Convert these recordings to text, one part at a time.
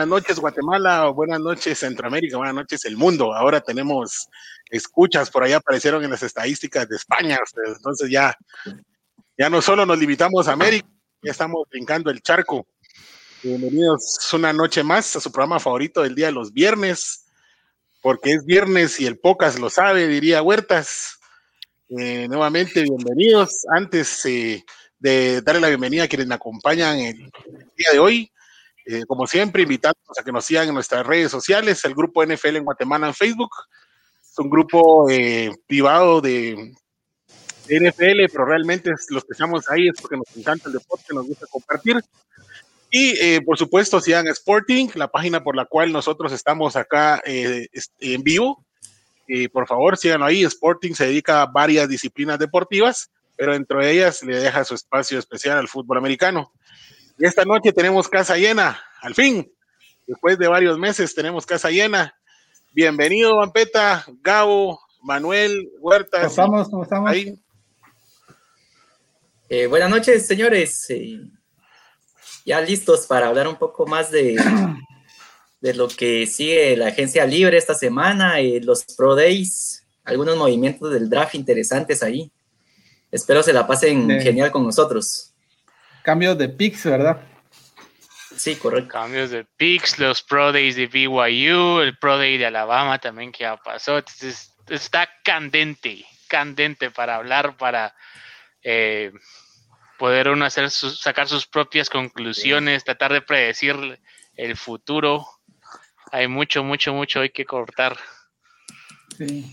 Buenas noches Guatemala, buenas noches Centroamérica, buenas noches el mundo. Ahora tenemos escuchas, por ahí aparecieron en las estadísticas de España, entonces ya, ya no solo nos limitamos a América, ya estamos brincando el charco. Bienvenidos una noche más a su programa favorito del día de los viernes, porque es viernes y el pocas lo sabe, diría Huertas. Eh, nuevamente, bienvenidos. Antes eh, de darle la bienvenida a quienes me acompañan el día de hoy, eh, como siempre, invitándonos a que nos sigan en nuestras redes sociales, el grupo NFL en Guatemala en Facebook. Es un grupo eh, privado de, NFL, pero realmente los que estamos ahí es porque nos encanta el deporte, nos gusta compartir. Y eh, por supuesto, sigan Sporting, la página por la cual nosotros estamos acá en vivo. por favor, síganlo ahí. Sporting se dedica a varias disciplinas deportivas, pero entre ellas le deja su espacio especial al fútbol americano. Y esta noche tenemos casa llena, al fin. Después de varios meses tenemos casa llena. Bienvenido, Vampeta, Gabo, Manuel, Huerta. ¿Cómo estamos? ¿Cómo estamos? Eh, buenas noches, señores. Eh, ya listos para hablar un poco más de, de lo que sigue la agencia libre esta semana, y los Pro Days, algunos movimientos del draft interesantes ahí. Espero se la pasen genial con nosotros. Cambios de picks, ¿verdad? Sí, correcto. Cambios de picks, los Pro Days de BYU, el Pro Day de Alabama también que ya pasó. Entonces, está candente, candente para hablar, para eh, poder uno hacer sacar sus propias conclusiones, tratar de predecir el futuro. Hay mucho, mucho, mucho hay que cortar. Sí.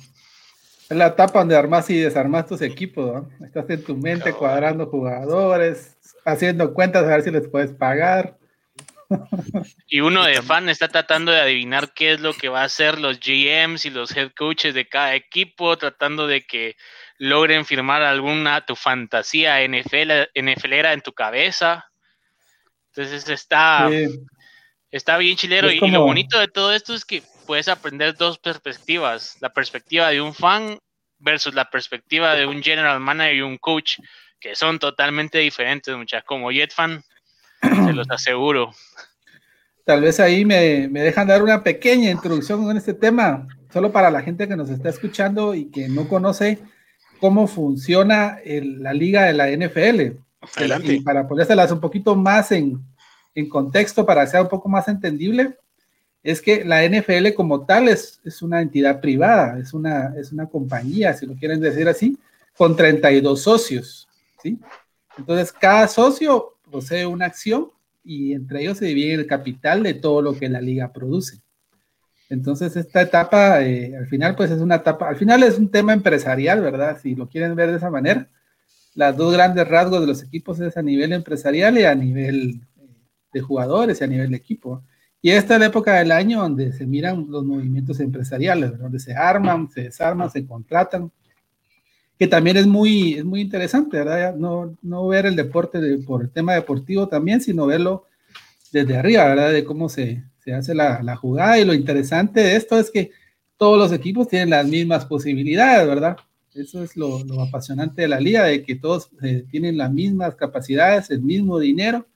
Es la etapa donde armas y desarmas tus equipos, ¿no? Estás en tu mente cuadrando jugadores, haciendo cuentas a ver si les puedes pagar. Y uno de fan está tratando de adivinar qué es lo que va a hacer los GMs y los head coaches de cada equipo, tratando de que logren firmar alguna tu fantasía NFL, NFLera en tu cabeza. Entonces está, está bien chilero. y, lo bonito de todo esto es que puedes aprender dos perspectivas. La perspectiva de un fan versus la perspectiva de un general manager y un coach que son totalmente diferentes, muchachos. Como Jet fan, se los aseguro. Tal vez ahí me, dejan dar una pequeña introducción en este tema, solo para la gente que nos está escuchando y que no conoce cómo funciona la liga de la NFL. Adelante. Y para ponérselas un poquito más en, en, contexto, para que sea un poco más entendible, es que la NFL como tal es, es una entidad privada, es una, es una compañía, si lo quieren decir así, con 32 socios. ¿sí? Entonces, cada socio posee una acción y entre ellos se divide el capital de todo lo que la liga produce. Entonces, esta etapa, eh, al final, pues es una etapa, al final es un tema empresarial, ¿verdad? Si lo quieren ver de esa manera, las dos grandes rasgos de los equipos es a nivel empresarial y a nivel eh, de jugadores y a nivel de equipo. Y esta es la época del año donde se miran los movimientos empresariales, donde se arman, se desarman, se contratan, que también es muy, es muy interesante, ¿verdad? No, no ver el deporte por el tema deportivo también, sino verlo desde arriba, ¿verdad? De cómo se, se hace la, la, jugada. Y lo interesante de esto es que todos los equipos tienen las mismas posibilidades, ¿verdad? Eso es lo, lo apasionante de la liga, de que todos eh, tienen las mismas capacidades, el mismo dinero.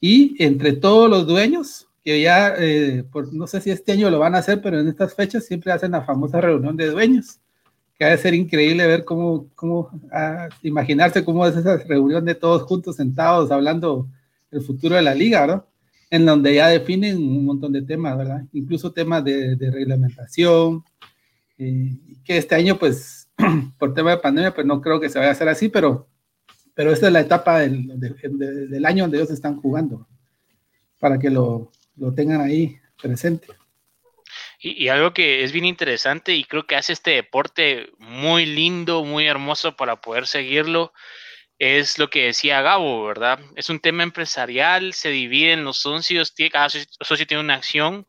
Y entre todos los dueños, que ya, eh, por, no sé si este año lo van a hacer, pero en estas fechas siempre hacen la famosa reunión de dueños que ha de ser increíble ver cómo, cómo ah, imaginarse cómo es esa reunión de todos juntos sentados hablando del futuro de la liga, ¿verdad? En donde ya definen un montón de temas, ¿verdad? Incluso temas de, de reglamentación, eh, que este año, pues, por tema de pandemia, pues no creo que se vaya a hacer así, pero, pero esta es la etapa del, del, del año donde ellos están jugando, para que lo, lo tengan ahí presente. Y, algo que es bien interesante y creo que hace este deporte muy lindo, muy hermoso para poder seguirlo, es lo que decía Gabo, ¿verdad? Es un tema empresarial, se dividen los socios, cada socio tiene una acción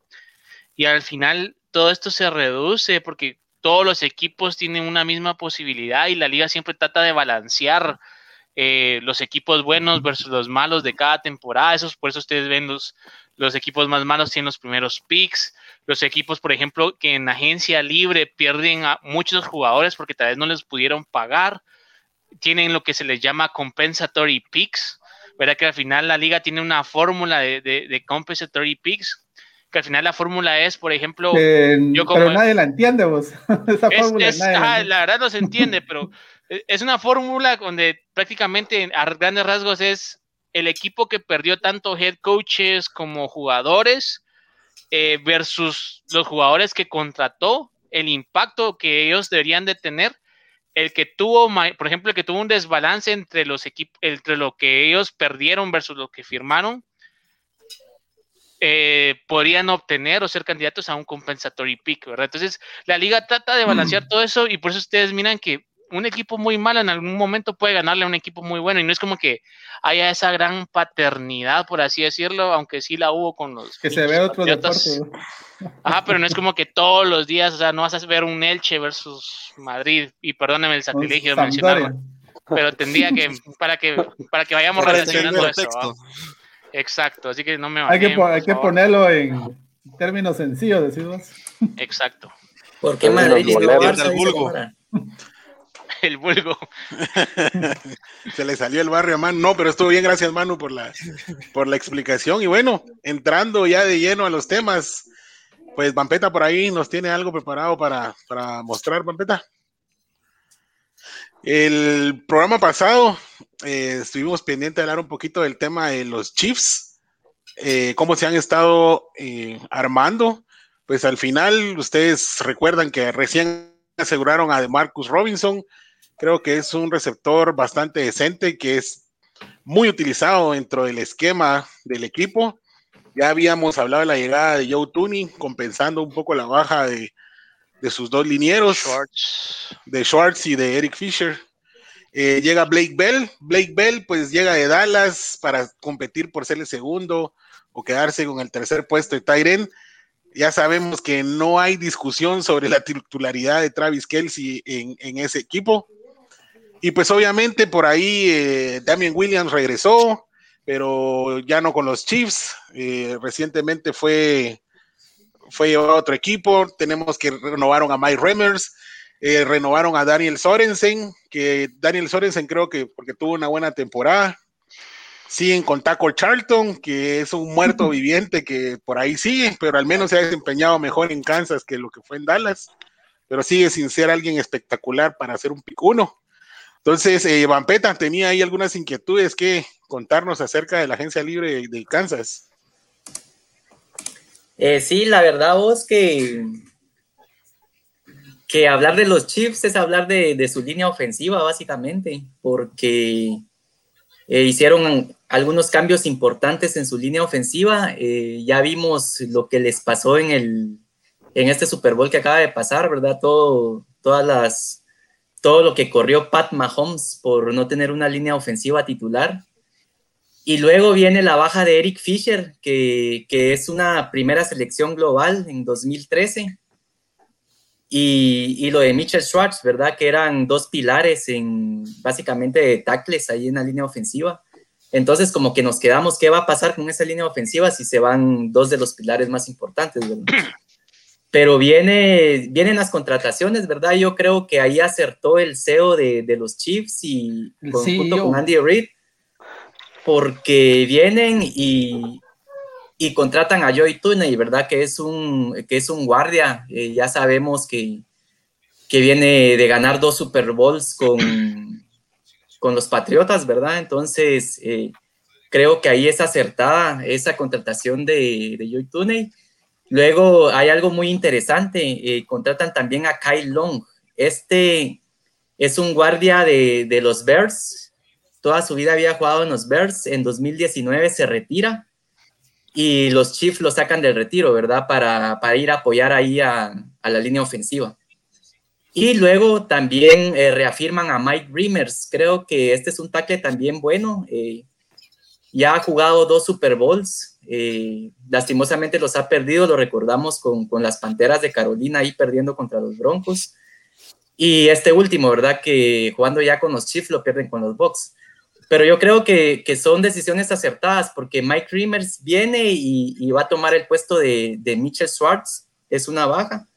y al final todo esto se reduce porque todos los equipos tienen una misma posibilidad y la liga siempre trata de balancear eh, los equipos buenos versus los malos de cada temporada. Eso, por eso ustedes ven los, los equipos más malos tienen los primeros picks, los equipos, por ejemplo, que en agencia libre pierden a muchos jugadores porque tal vez no les pudieron pagar, tienen lo que se les llama compensatory picks, ¿verdad? Que al final la liga tiene una fórmula de, compensatory picks que al final la fórmula es, por ejemplo, yo como, pero nadie la entiende vos. Esa fórmula la verdad no se entiende, pero es una fórmula donde prácticamente a grandes rasgos es el equipo que perdió tanto head coaches como jugadores eh, versus los jugadores que contrató, el impacto que ellos deberían de tener el que tuvo, por ejemplo, el que tuvo un desbalance entre los equipos, entre lo que ellos perdieron versus lo que firmaron, eh, podrían obtener o ser candidatos a un compensatory pick, ¿verdad? Entonces, la liga trata de balancear mm. todo eso y por eso ustedes miran que un equipo muy malo en algún momento puede ganarle a un equipo muy bueno y no es como que haya esa gran paternidad, por así decirlo, aunque sí la hubo con los... Que se ve otro deporte. Ajá, pero no es como que todos los días, o sea, no vas a ver un Elche versus Madrid y perdóneme el sacrilegio de mencionarlo, pero tendría que, para que, para que vayamos relacionando eso. Exacto, así que no me Hay que, hay que ponerlo en términos sencillos, decimos. Exacto. Porque Madrid y Barça el vulgo. Se le salió el barrio a Manu. No, pero estuvo bien, gracias Manu por la, por la explicación. Y bueno, entrando ya de lleno a los temas, pues Vampeta por ahí nos tiene algo preparado para, mostrar, Vampeta. El programa pasado eh, estuvimos pendientes de hablar un poquito del tema de los Chiefs, eh, cómo se han estado eh, armando. Pues al final, ustedes recuerdan que recién aseguraron a Marcus Robinson, Creo que es un receptor bastante decente que es muy utilizado dentro del esquema del equipo. Ya habíamos hablado de la llegada de Joe Tooney, compensando un poco la baja de, sus dos linieros, de Schwartz y de Eric Fisher. Eh, llega Blake Bell. Blake Bell, pues llega de Dallas para competir por ser el segundo o quedarse con el tercer puesto de Tyren. Ya sabemos que no hay discusión sobre la titularidad de Travis Kelsey en, en ese equipo. Y pues obviamente por ahí eh, Damian Williams regresó, pero ya no con los Chiefs. Eh, recientemente fue, fue a otro equipo. Tenemos que renovaron a Mike Remers, eh, renovaron a Daniel Sorensen, que Daniel Sorensen creo que porque tuvo una buena temporada. Siguen con Taco Charlton, que es un muerto viviente que por ahí sigue, pero al menos se ha desempeñado mejor en Kansas que lo que fue en Dallas. Pero sigue sin ser alguien espectacular para hacer un picuno. Entonces, eh, Vampeta tenía ahí algunas inquietudes que contarnos acerca de la agencia libre de, Kansas. Eh, sí, la verdad vos que, que hablar de los Chiefs es hablar de, su línea ofensiva, básicamente, porque eh, hicieron algunos cambios importantes en su línea ofensiva. Eh, ya vimos lo que les pasó en, el, en este Super Bowl que acaba de pasar, ¿verdad? Todo, todas las todo lo que corrió Pat Mahomes por no tener una línea ofensiva titular. Y luego viene la baja de Eric Fisher, que, es una primera selección global en 2013. Y, lo de Mitchell Schwartz, ¿verdad? Que eran dos pilares en básicamente de tackles ahí en la línea ofensiva. Entonces, como que nos quedamos, ¿qué va a pasar con esa línea ofensiva si se van dos de los pilares más importantes? pero viene, vienen las contrataciones, ¿verdad? Yo creo que ahí acertó el CEO de, los Chiefs y junto con Andy Reid, porque vienen y, y contratan a Joey Tuney, ¿verdad? Que es un, que es un guardia, eh, ya sabemos que, que viene de ganar dos Super Bowls con, con los Patriotas, ¿verdad? Entonces, eh, creo que ahí es acertada esa contratación de, de Joey Tuney Luego hay algo muy interesante, eh, contratan también a Kyle Long. Este es un guardia de, los Bears, toda su vida había jugado en los Bears, en 2019 se retira y los Chiefs lo sacan del retiro, ¿verdad? Para, ir a apoyar ahí a, la línea ofensiva. Y luego también eh, reafirman a Mike Reimers. Creo que este es un tackle también bueno. Eh, ya ha jugado dos Super Bowls, eh, lastimosamente los ha perdido, lo recordamos con, las Panteras de Carolina ahí perdiendo contra los Broncos. Y este último, ¿verdad? Que jugando ya con los Chiefs lo pierden con los Bucks. Pero yo creo que, son decisiones acertadas porque Mike Reimers viene y, va a tomar el puesto de, de Mitchell Schwartz, es una baja.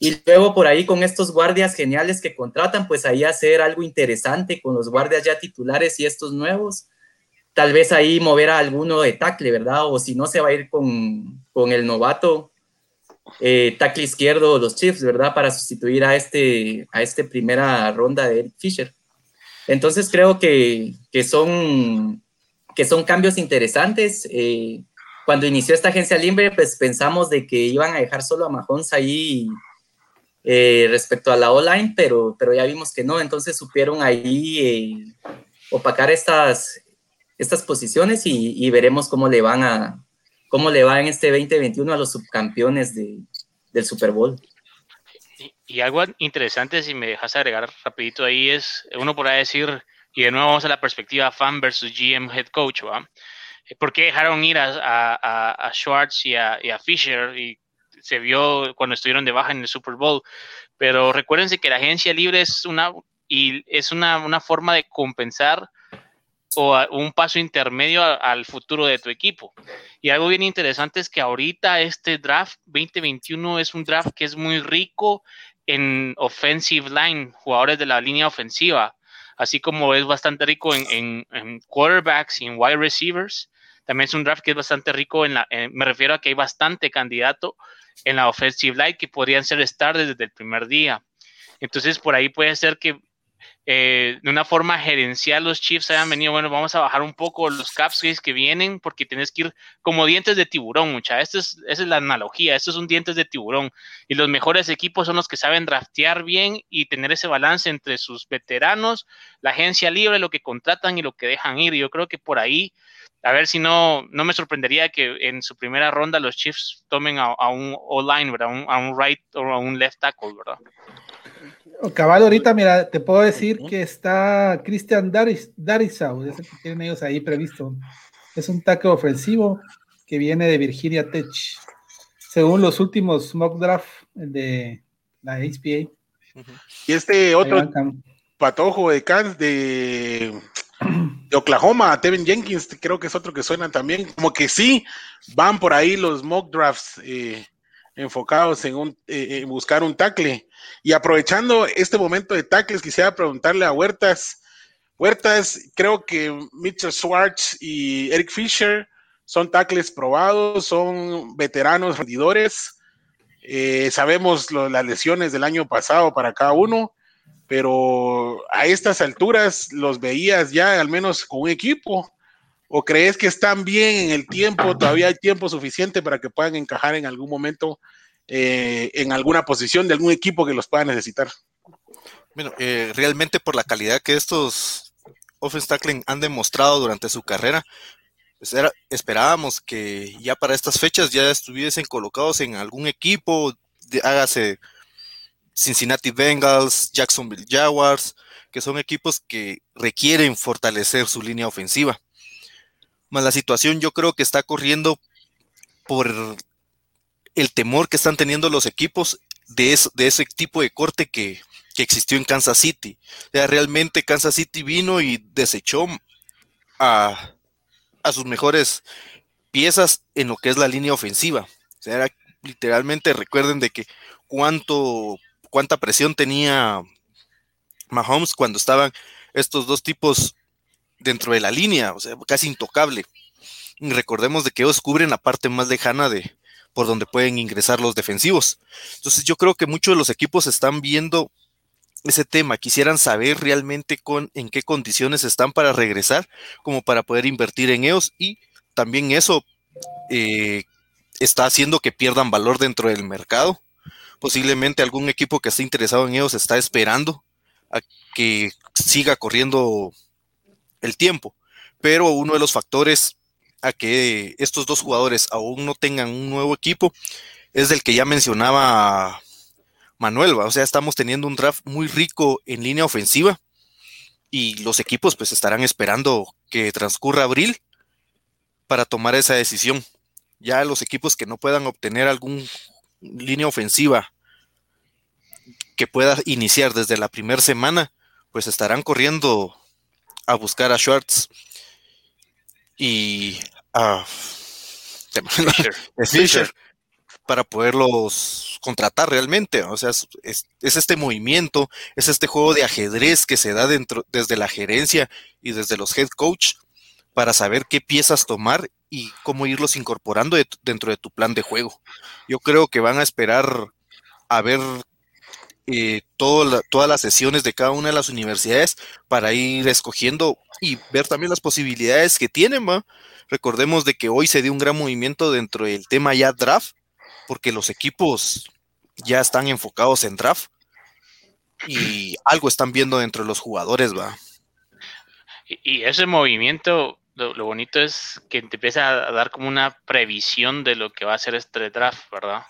Y luego por ahí con estos guardias geniales que contratan, pues ahí hacer algo interesante con los guardias ya titulares y estos nuevos tal vez ahí mover a alguno de tackle, ¿verdad? O si no, se va a ir con, con el novato eh, tackle izquierdo los Chiefs, ¿verdad? Para sustituir a este, a este primera ronda de Eric Fisher. Entonces creo que, que son, que son cambios interesantes. Eh, cuando inició esta agencia libre, pues pensamos de que iban a dejar solo a Mahomes ahí eh, respecto a la online, pero, pero ya vimos que no, entonces supieron ahí eh, opacar estas, estas posiciones y, y, veremos cómo le van a cómo le va en este 2021 a los subcampeones de, del Super Bowl. Y, algo interesante, si me dejas agregar rapidito ahí, es, uno podrá decir, y de nuevo vamos a la perspectiva fan versus GM head coach, ¿va? ¿Por qué dejaron ir a, a, a Schwartz y a, y a, Fisher? Y se vio cuando estuvieron de baja en el Super Bowl. Pero recuérdense que la agencia libre es una, y es una, una forma de compensar o un paso intermedio al futuro de tu equipo. Y algo bien interesante es que ahorita este draft 2021 es un draft que es muy rico en offensive line, jugadores de la línea ofensiva, así como es bastante rico en, en quarterbacks y en wide receivers. También es un draft que es bastante rico en la, me refiero a que hay bastante candidato en la offensive line que podrían ser stars desde el primer día. Entonces, por ahí puede ser que eh, de una forma gerencial los Chiefs hayan venido, bueno, vamos a bajar un poco los caps que vienen porque tienes que ir como dientes de tiburón, mucha. Esto es, esa es la analogía, estos son dientes de tiburón. Y los mejores equipos son los que saben draftear bien y tener ese balance entre sus veteranos, la agencia libre, lo que contratan y lo que dejan ir. Yo creo que por ahí a ver si no, no me sorprendería que en su primera ronda los Chiefs tomen a, un O-line, ¿verdad? A un, right o a un left tackle, ¿verdad? Cabal, ahorita, mira, te puedo decir que está Christian Daris, Darisau, ese que tienen ellos ahí previsto. Es un tackle ofensivo que viene de Virginia Tech, según los últimos mock draft de la HPA. Y este otro patojo de Kansas, de de Oklahoma, Tevin Jenkins, creo que es otro que suena también. Como que sí, van por ahí los mock drafts eh, enfocados en, un, eh, buscar un tackle. Y aprovechando este momento de tackles, quisiera preguntarle a Huertas. Huertas, creo que Mitchell Schwartz y Eric Fisher son tackles probados, son veteranos rendidores. Eh, sabemos las lesiones del año pasado para cada uno pero a estas alturas los veías ya al menos con un equipo. ¿O crees que están bien en el tiempo? ¿Todavía hay tiempo suficiente para que puedan encajar en algún momento eh, en alguna posición de algún equipo que los pueda necesitar? Bueno, eh, realmente por la calidad que estos offense tackling han demostrado durante su carrera, pues esperábamos que ya para estas fechas ya estuviesen colocados en algún equipo, hágase Cincinnati Bengals, Jacksonville Jaguars, que son equipos que requieren fortalecer su línea ofensiva. Más la situación yo creo que está corriendo por el temor que están teniendo los equipos de, de ese tipo de corte que, existió en Kansas City. O sea, realmente Kansas City vino y desechó a, a sus mejores piezas en lo que es la línea ofensiva. O sea, literalmente recuerden de que cuánto cuánta presión tenía Mahomes cuando estaban estos dos tipos dentro de la línea, o sea, casi intocable. Recordemos de que ellos cubren la parte más lejana de por donde pueden ingresar los defensivos. Entonces yo creo que muchos de los equipos están viendo ese tema, quisieran saber realmente con, en qué condiciones están para regresar, como para poder invertir en ellos y también eso eh, está haciendo que pierdan valor dentro del mercado Posiblemente algún equipo que esté interesado en ellos está esperando a que siga corriendo el tiempo. Pero uno de los factores a que estos dos jugadores aún no tengan un nuevo equipo es del que ya mencionaba Manuel. O sea, estamos teniendo un draft muy rico en línea ofensiva y los equipos pues estarán esperando que transcurra abril para tomar esa decisión. Ya los equipos que no puedan obtener algún línea ofensiva que pueda iniciar desde la primera semana, pues estarán corriendo a buscar a Schwartz y a Fisher, para poderlos contratar realmente. O sea, es, este movimiento, es este juego de ajedrez que se da dentro, desde la gerencia y desde los head coach para saber qué piezas tomar y cómo irlos incorporando dentro de tu plan de juego. Yo creo que van a esperar a ver eh, todas las sesiones de cada una de las universidades para ir escogiendo y ver también las posibilidades que tienen. ¿va? Recordemos de que hoy se dio un gran movimiento dentro del tema ya draft, porque los equipos ya están enfocados en draft y algo están viendo dentro de los jugadores, va. Y, ese movimiento, lo, bonito es que te empieza a dar como una previsión de lo que va a ser este draft, ¿verdad?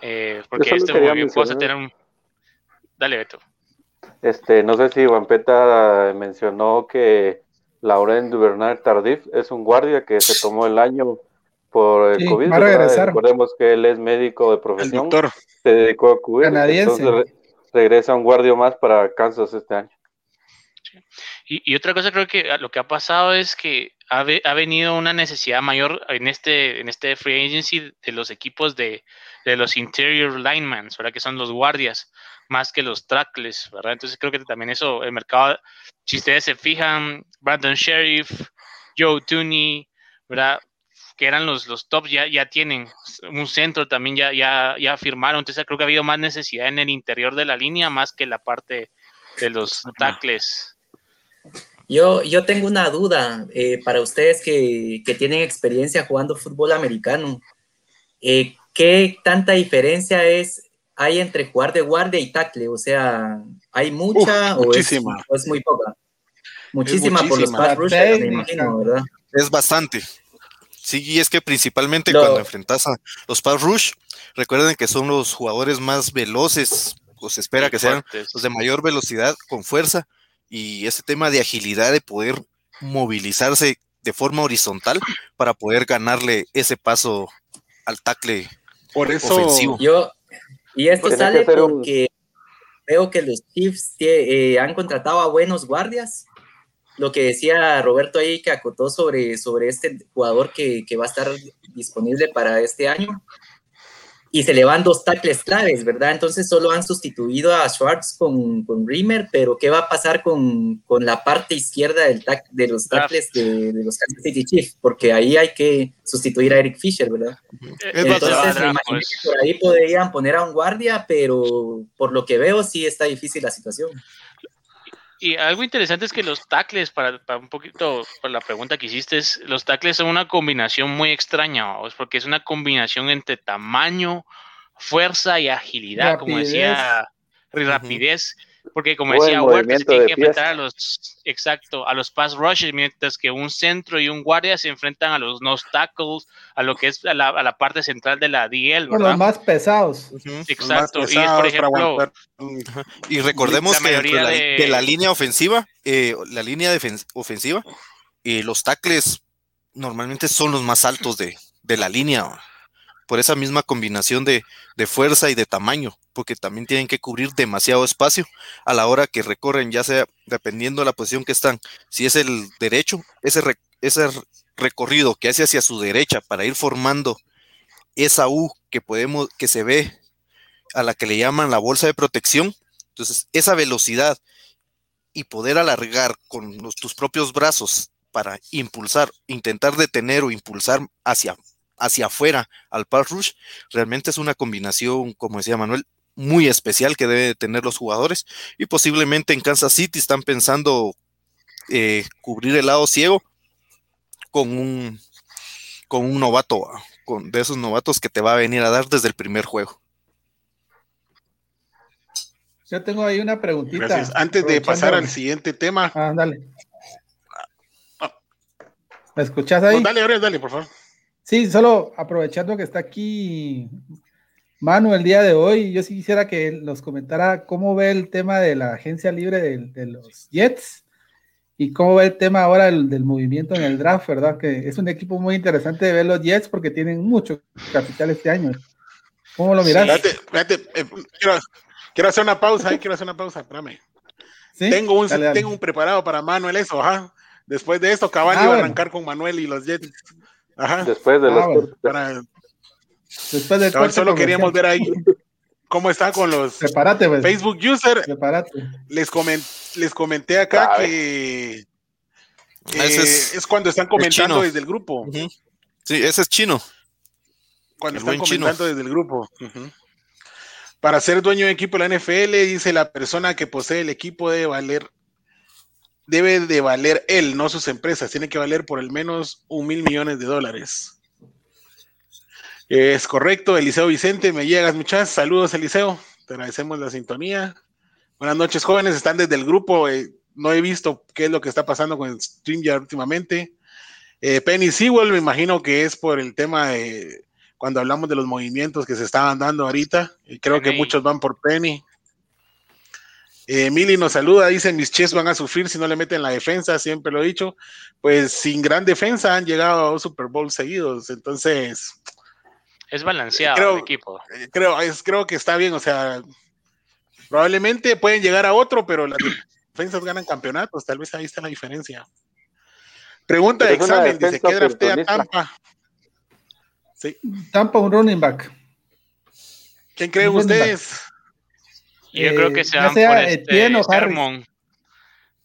Eh, porque este movimiento a tener un... Dale, Beto. Este, no sé si Wampeta mencionó que Lauren Duvernay Tardif es un guardia que se tomó el año por el COVID. Recordemos que él es médico de profesión. Se dedicó a cubrir. Entonces regresa un guardia más para Kansas este año. Y, otra cosa creo que lo que ha pasado es que ha, venido una necesidad mayor en este, en este free agency de los equipos de, los interior linemen, ¿verdad? Que son los guardias, más que los tackles, ¿verdad? Entonces creo que también eso, el mercado, si ustedes se fijan, Brandon Sheriff, Joe Tooney, ¿verdad? que eran los, los tops, ya, ya tienen un centro también, ya, ya, ya firmaron. Entonces creo que ha habido más necesidad en el interior de la línea más que la parte de los tackles. Yo, yo tengo una duda eh, para ustedes que, tienen experiencia jugando fútbol americano. Eh, ¿Qué tanta diferencia es hay entre jugar de guardia y tackle? O sea, ¿hay mucha o, es, muy poca? Muchísima, por los pass rushers, me imagino, ¿verdad? Es bastante. Sí, y es que principalmente cuando enfrentas a los pass rush, recuerden que son los jugadores más veloces, o se espera que sean los de mayor velocidad con fuerza y ese tema de agilidad de poder movilizarse de forma horizontal para poder ganarle ese paso al tackle Por eso, ofensivo. Yo, y esto sale porque veo que los Chiefs eh, han contratado a buenos guardias. Lo que decía Roberto ahí que acotó sobre, sobre este jugador que, que va a estar disponible para este año y se le van dos tackles claves, ¿verdad? Entonces solo han sustituido a Schwartz con, con Rimmer, pero ¿qué va a pasar con, con la parte izquierda del de los tackles de, los Kansas City Chiefs? Porque ahí hay que sustituir a Eric Fisher, ¿verdad? Entonces me imagino pues. que por ahí podrían poner a un guardia, pero por lo que veo sí está difícil la situación. Y algo interesante es que los tackles, para, un poquito, para la pregunta que hiciste, es, los tackles son una combinación muy extraña, porque es una combinación entre tamaño, fuerza y agilidad, como decía, rapidez. Porque como decía Huerta, se tiene que enfrentar a los, exacto, a los pass rushes, mientras que un centro y un guardia se enfrentan a los nose tackles, a lo que es a la, parte central de la DL, ¿verdad? los más pesados. Exacto. y por ejemplo, y recordemos que de... la, línea ofensiva, eh, la línea ofensiva, eh, los tackles normalmente son los más altos de, de la línea por esa misma combinación de, fuerza y de tamaño, porque también tienen que cubrir demasiado espacio a la hora que recorren, ya sea dependiendo de la posición que están. Si es el derecho, ese, recorrido que hace hacia su derecha para ir formando esa U que podemos, que se ve a la que le llaman la bolsa de protección. Entonces, esa velocidad y poder alargar con tus propios brazos para impulsar, intentar detener o impulsar hacia hacia afuera al pass rush, realmente es una combinación, como decía Manuel, muy especial que debe tener los jugadores y posiblemente en Kansas City están pensando eh, cubrir el lado ciego con un con un novato, con de esos novatos que te va a venir a dar desde el primer juego. Yo tengo ahí una preguntita. Gracias. Antes de pasar al siguiente tema. Ah, dale. ¿Me escuchas ahí? dale, dale, por favor. Sí, solo aprovechando que está aquí Manu el día de hoy, yo sí quisiera que nos comentara cómo ve el tema de la agencia libre de, los Jets y cómo ve el tema ahora del, movimiento en el draft, ¿verdad? Que es un equipo muy interesante de ver los Jets porque tienen mucho capital este año. ¿Cómo lo miras? espérate, eh, quiero, hacer una pausa, quiero hacer una pausa, espérame. Tengo, un, tengo un preparado para Manuel eso, ajá. Después de esto, Cavani ah, va a arrancar con Manuel y los Jets. Después de los ah, Después del solo queríamos ver ahí cómo está con los pues. Facebook user. Les, les comenté acá que Ah, es, cuando están comentando desde el grupo. Sí, ese es chino. Cuando están comentando desde el grupo. Para ser dueño de equipo de la NFL, dice la persona que posee el equipo debe valer, debe de valer él, no sus empresas. Tiene que valer por al menos un mil millones de dólares. Es correcto, Eliseo Vicente, me llegas muchas. Saludos, Eliseo. Te agradecemos la sintonía. Buenas noches, jóvenes. Están desde el grupo. Eh, no he visto qué es lo que está pasando con el StreamYard últimamente. Eh, Penny Sewell, me imagino que es por el tema de cuando hablamos de los movimientos que se estaban dando ahorita. Y creo que muchos van por Penny. Eh, Mili nos saluda, dice, mis Chess van a sufrir si no le meten la defensa, siempre lo he dicho. Pues sin gran defensa han llegado a dos Super Bowl seguidos, entonces... Es balanceado el equipo. Eh, creo, es, creo que está bien, o sea, probablemente pueden llegar a otro, pero las defensas ganan campeonatos, tal vez ahí está la diferencia. Pregunta de examen, dice, ¿qué draftea Tampa? Sí. Tampa un running back. ¿Quién creen ustedes? Yo creo que se van por este Sermon.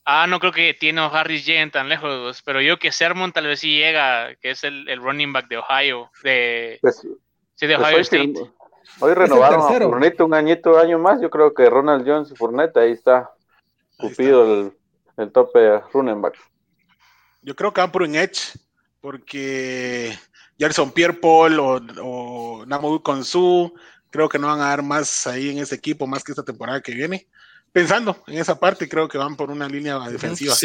Ah, no creo que tiene o Harris lleguen tan lejos, pero yo que Sermon tal vez sí llega, que es el, running back de Ohio, de, pues, sí, de pues Ohio State. Hoy renovaron a Fournette un añito, año más. Yo creo que Ronald Jones y Fournette ahí está cupido El, el, tope running back. Yo creo que van por un edge, porque Gerson Pierre Paul o, o Namu Konsu, creo que no van a dar más ahí en ese equipo, más que esta temporada que viene. Pensando en esa parte, creo que van por una línea defensiva.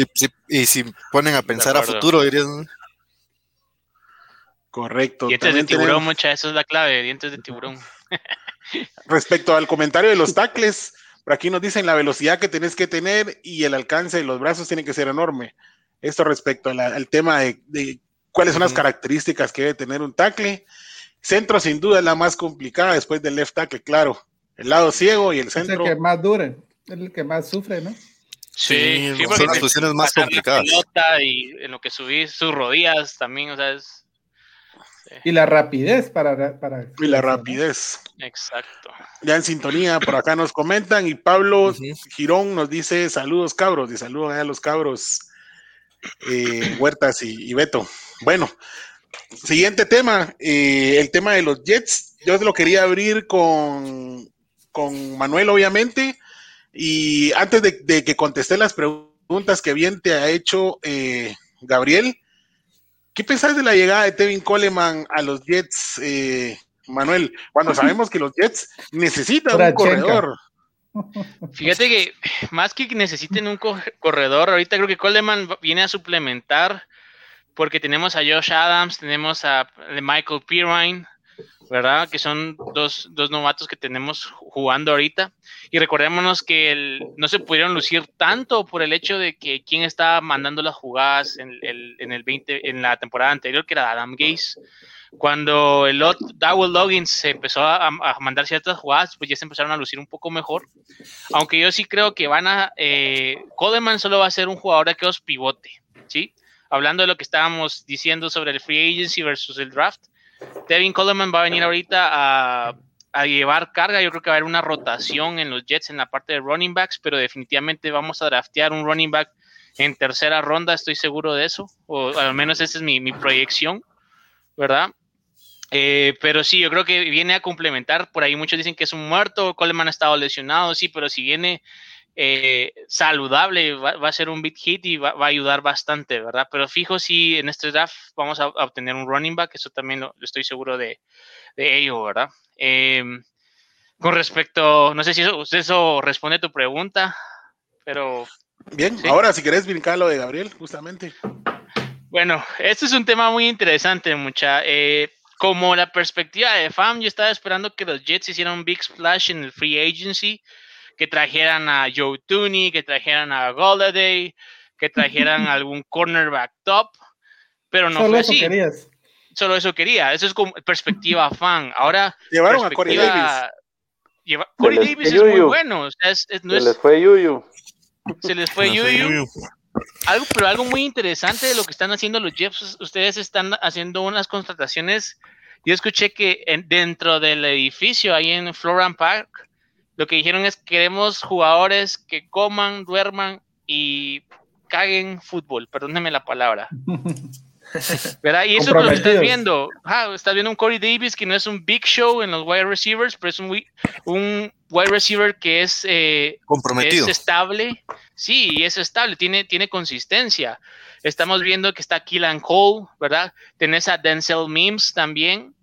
y si ponen a pensar a futuro, dirían. Correcto. Dientes de tiburón, mucha, eso es la clave, dientes de tiburón. Respecto al comentario de los tacles, por aquí nos dicen la velocidad que tenés que tener y el alcance de los brazos tiene que ser enorme. Esto respecto al tema de, cuáles son las características que debe tener un tackle. Centro sin duda es la más complicada después del left tackle, claro. El lado ciego y el centro. Es el que más dure, es el que más sufre, ¿no? Sí, son las posiciones más complicadas. y en lo que subís sus rodillas también, o sea, es y la rapidez para... para y la rapidez. Exacto. Ya en sintonía, por acá nos comentan y Pablo Girón nos dice saludos cabros y saludos a los cabros eh, Huertas y, Beto. Bueno, siguiente tema, eh, el tema de los Jets. Yo lo quería abrir con, con Manuel, obviamente, y antes de, que contesté las preguntas que bien te ha hecho eh, Gabriel, ¿Qué pensás de la llegada de Tevin Coleman a los Jets, eh, Manuel? Cuando sabemos que los Jets necesitan un corredor. Fíjate que más que necesiten un corredor, ahorita creo que Coleman viene a suplementar porque tenemos a Josh Adams, tenemos a Michael Pirine, ¿verdad? Que son dos, dos, novatos que tenemos jugando ahorita. Y recordémonos que no se pudieron lucir tanto por el hecho de que quien estaba mandando las jugadas en, el, en, el 20, en la temporada anterior, que era Adam Gaze. Cuando el Dowell Loggins se empezó a, mandar ciertas jugadas, pues ya se empezaron a lucir un poco mejor. Aunque yo sí creo que van a. Eh, Coleman solo va a ser un jugador de aquellos pivote, ¿sí? Hablando de lo que estábamos diciendo sobre el free agency versus el draft Devin Coleman va a venir ahorita a, llevar carga. Yo creo que va a haber una rotación en los Jets en la parte de running backs, pero definitivamente vamos a draftear un running back en tercera ronda, estoy seguro de eso, o al menos esa es mi, proyección, ¿verdad? Eh, pero sí, yo creo que viene a complementar. Por ahí muchos dicen que es un muerto. Coleman ha estado lesionado, sí, pero si viene eh, saludable, va, a ser un big hit y va, a ayudar bastante, ¿verdad? Pero fijo si en este draft vamos a, obtener un running back, eso también lo, estoy seguro de, ello, ¿verdad? Em, con respecto, no sé si eso, eso responde a tu pregunta, pero... Bien, ahora si querés brincar lo de Gabriel, justamente. Bueno, este es un tema muy interesante, mucha. Eh, como la perspectiva de FAM, yo estaba esperando que los Jets hicieran un big splash en el free agency que trajeran a Joe Tooney, que trajeran a Golladay, que trajeran algún cornerback top, pero no Solo fue eso así. Querías. Solo eso quería. Eso es como perspectiva fan. Ahora llevaron a Corey Davis. Corey Davis es muy bueno. se les fue Yuyu. Se les fue Yuyu. Algo, pero algo muy interesante de lo que están haciendo los Jets, ustedes están haciendo unas contrataciones. Yo escuché que dentro del edificio ahí en Florham Park lo que dijeron es queremos jugadores que coman, duerman y caguen fútbol, perdónenme la palabra. ¿Verdad? Y eso lo estás viendo. estás viendo un Corey Davis que no es un big show en los wide receivers, pero es un, un wide receiver que es, eh, comprometido. Es estable. Sí, es estable, tiene, tiene consistencia. Estamos viendo que está Keelan Cole, ¿verdad? Tenés a Denzel Mims también.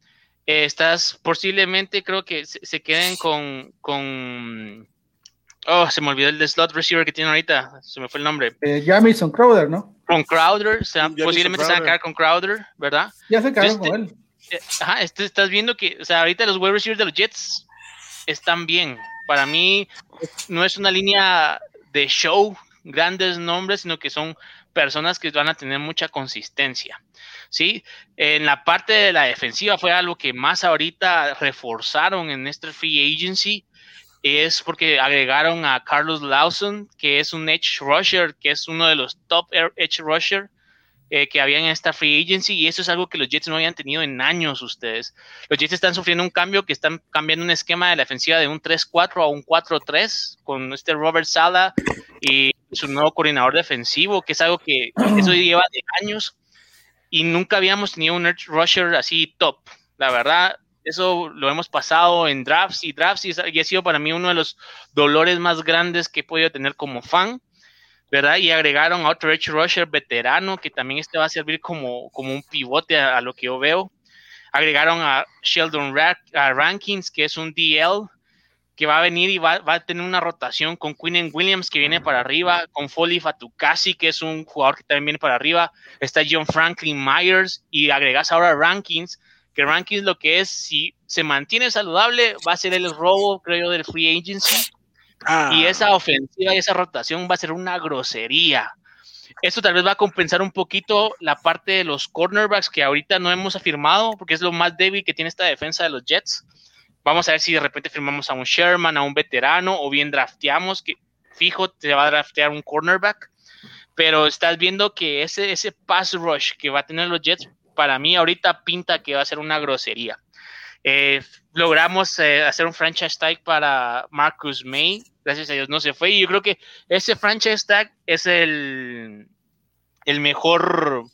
Eh, estás posiblemente, creo que se, queden con, con. Oh, se me olvidó el de slot receiver que tiene ahorita. Se me fue el nombre. Eh, Jamison Crowder, ¿no? Con Crowder, posiblemente se van a quedar con Crowder, ¿verdad? Ya se quedaron con él. Eh, ajá, este, estás viendo que, o sea, ahorita los wide receivers de los Jets están bien. Para mí, no es una línea de show, grandes nombres, sino que son personas que van a tener mucha consistencia. ¿Sí? En la parte de la defensiva fue algo que más ahorita reforzaron en este free agency es porque agregaron a Carlos Lawson, que es un edge rusher, que es uno de los top edge rusher eh, que había en esta free agency, y eso es algo que los Jets no habían tenido en años ustedes. Los Jets están sufriendo un cambio, que están cambiando un esquema de la defensiva de un 3-4 a un 4-3, con este Robert Sala y su nuevo coordinador defensivo, que es algo que eso lleva de años, y nunca habíamos tenido un edge rusher así top. La verdad, eso lo hemos pasado en drafts y drafts y, ha sido para mí uno de los dolores más grandes que he podido tener como fan, ¿verdad? Y agregaron a otro Edge Rusher veterano que también este va a servir como, como un pivote a, lo que yo veo. Agregaron a Sheldon Rankins, que es un DL, que va a venir y va, a tener una rotación con Quinn Williams, que viene para arriba, con Foley Fatukasi, que es un jugador que también viene para arriba. Está John Franklin Myers y agregas ahora Rankins que Rankings lo que es, si se mantiene saludable, va a ser el robo, creo yo, del free agency. Ah. Y esa ofensiva y esa rotación va a ser una grosería. Esto tal vez va a compensar un poquito la parte de los cornerbacks que ahorita no hemos afirmado, porque es lo más débil que tiene esta defensa de los Jets. Vamos a ver si de repente firmamos a un Sherman, a un veterano, o bien drafteamos, que fijo te va a draftear un cornerback. Pero estás viendo que ese, ese pass rush que va a tener los Jets para mí ahorita pinta que va a ser una grosería. Eh, logramos eh, hacer un franchise tag para Marcus May, gracias a Dios no se fue, y yo creo que ese franchise tag es el, el mejor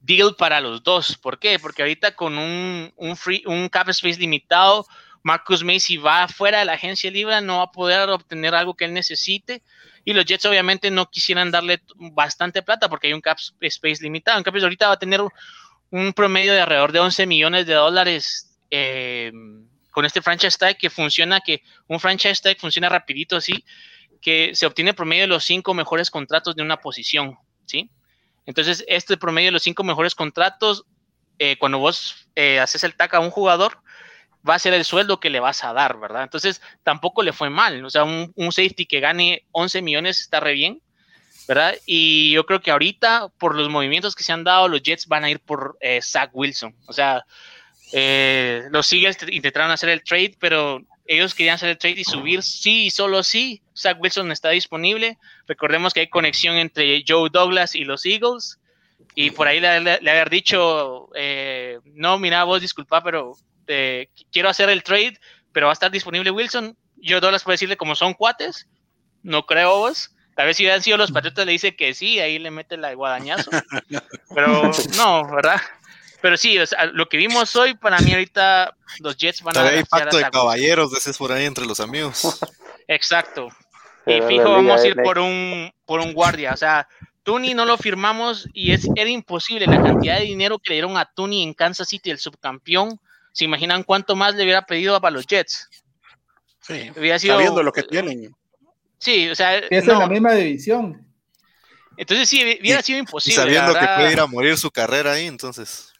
deal para los dos. ¿Por qué? Porque ahorita con un, un, free, un cap space limitado, Marcus May si va fuera de la agencia libre no va a poder obtener algo que él necesite. Y los Jets obviamente no quisieran darle bastante plata porque hay un cap space limitado. En cambio, ahorita va a tener un promedio de alrededor de 11 millones de dólares eh, con este franchise tag que funciona, que un franchise tag funciona rapidito así, que se obtiene promedio de los cinco mejores contratos de una posición, ¿sí? Entonces, este promedio de los cinco mejores contratos, eh, cuando vos eh, haces el tag a un jugador, va a ser el sueldo que le vas a dar, ¿verdad? Entonces, tampoco le fue mal. O sea, un, un safety que gane 11 millones está re bien. ¿verdad? Y yo creo que ahorita, por los movimientos que se han dado, los Jets van a ir por eh, Zach Wilson. O sea, eh, los Eagles intentaron hacer el trade, pero ellos querían hacer el trade y subir sí y solo sí. Zach Wilson está disponible. Recordemos que hay conexión entre Joe Douglas y los Eagles. Y por ahí le, haber dicho, eh, no, mira, vos disculpa, pero eh, quiero hacer el trade, pero va a estar disponible Wilson. Joe Douglas puede decirle como son cuates, no creo vos. Tal vez si hubieran sido los Patriotas le dice que sí, ahí le mete la guadañazo. Pero no, ¿verdad? Pero sí, lo que vimos hoy, para mí ahorita los Jets van a... Hay pacto de caballeros, de ese por ahí entre los amigos. Exacto. Y fijo, vamos a ir por un, por un guardia. O sea, Tuni no lo firmamos y es, era imposible la cantidad de dinero que le dieron a Tuni en Kansas City, el subcampeón. ¿Se imaginan cuánto más le hubiera pedido para los Jets? Sí, Había sido, sabiendo lo que tienen. Sí, o sea. Es la misma división. Entonces sí, hubiera sido imposible. sabiendo que puede ir a morir su carrera ahí, entonces.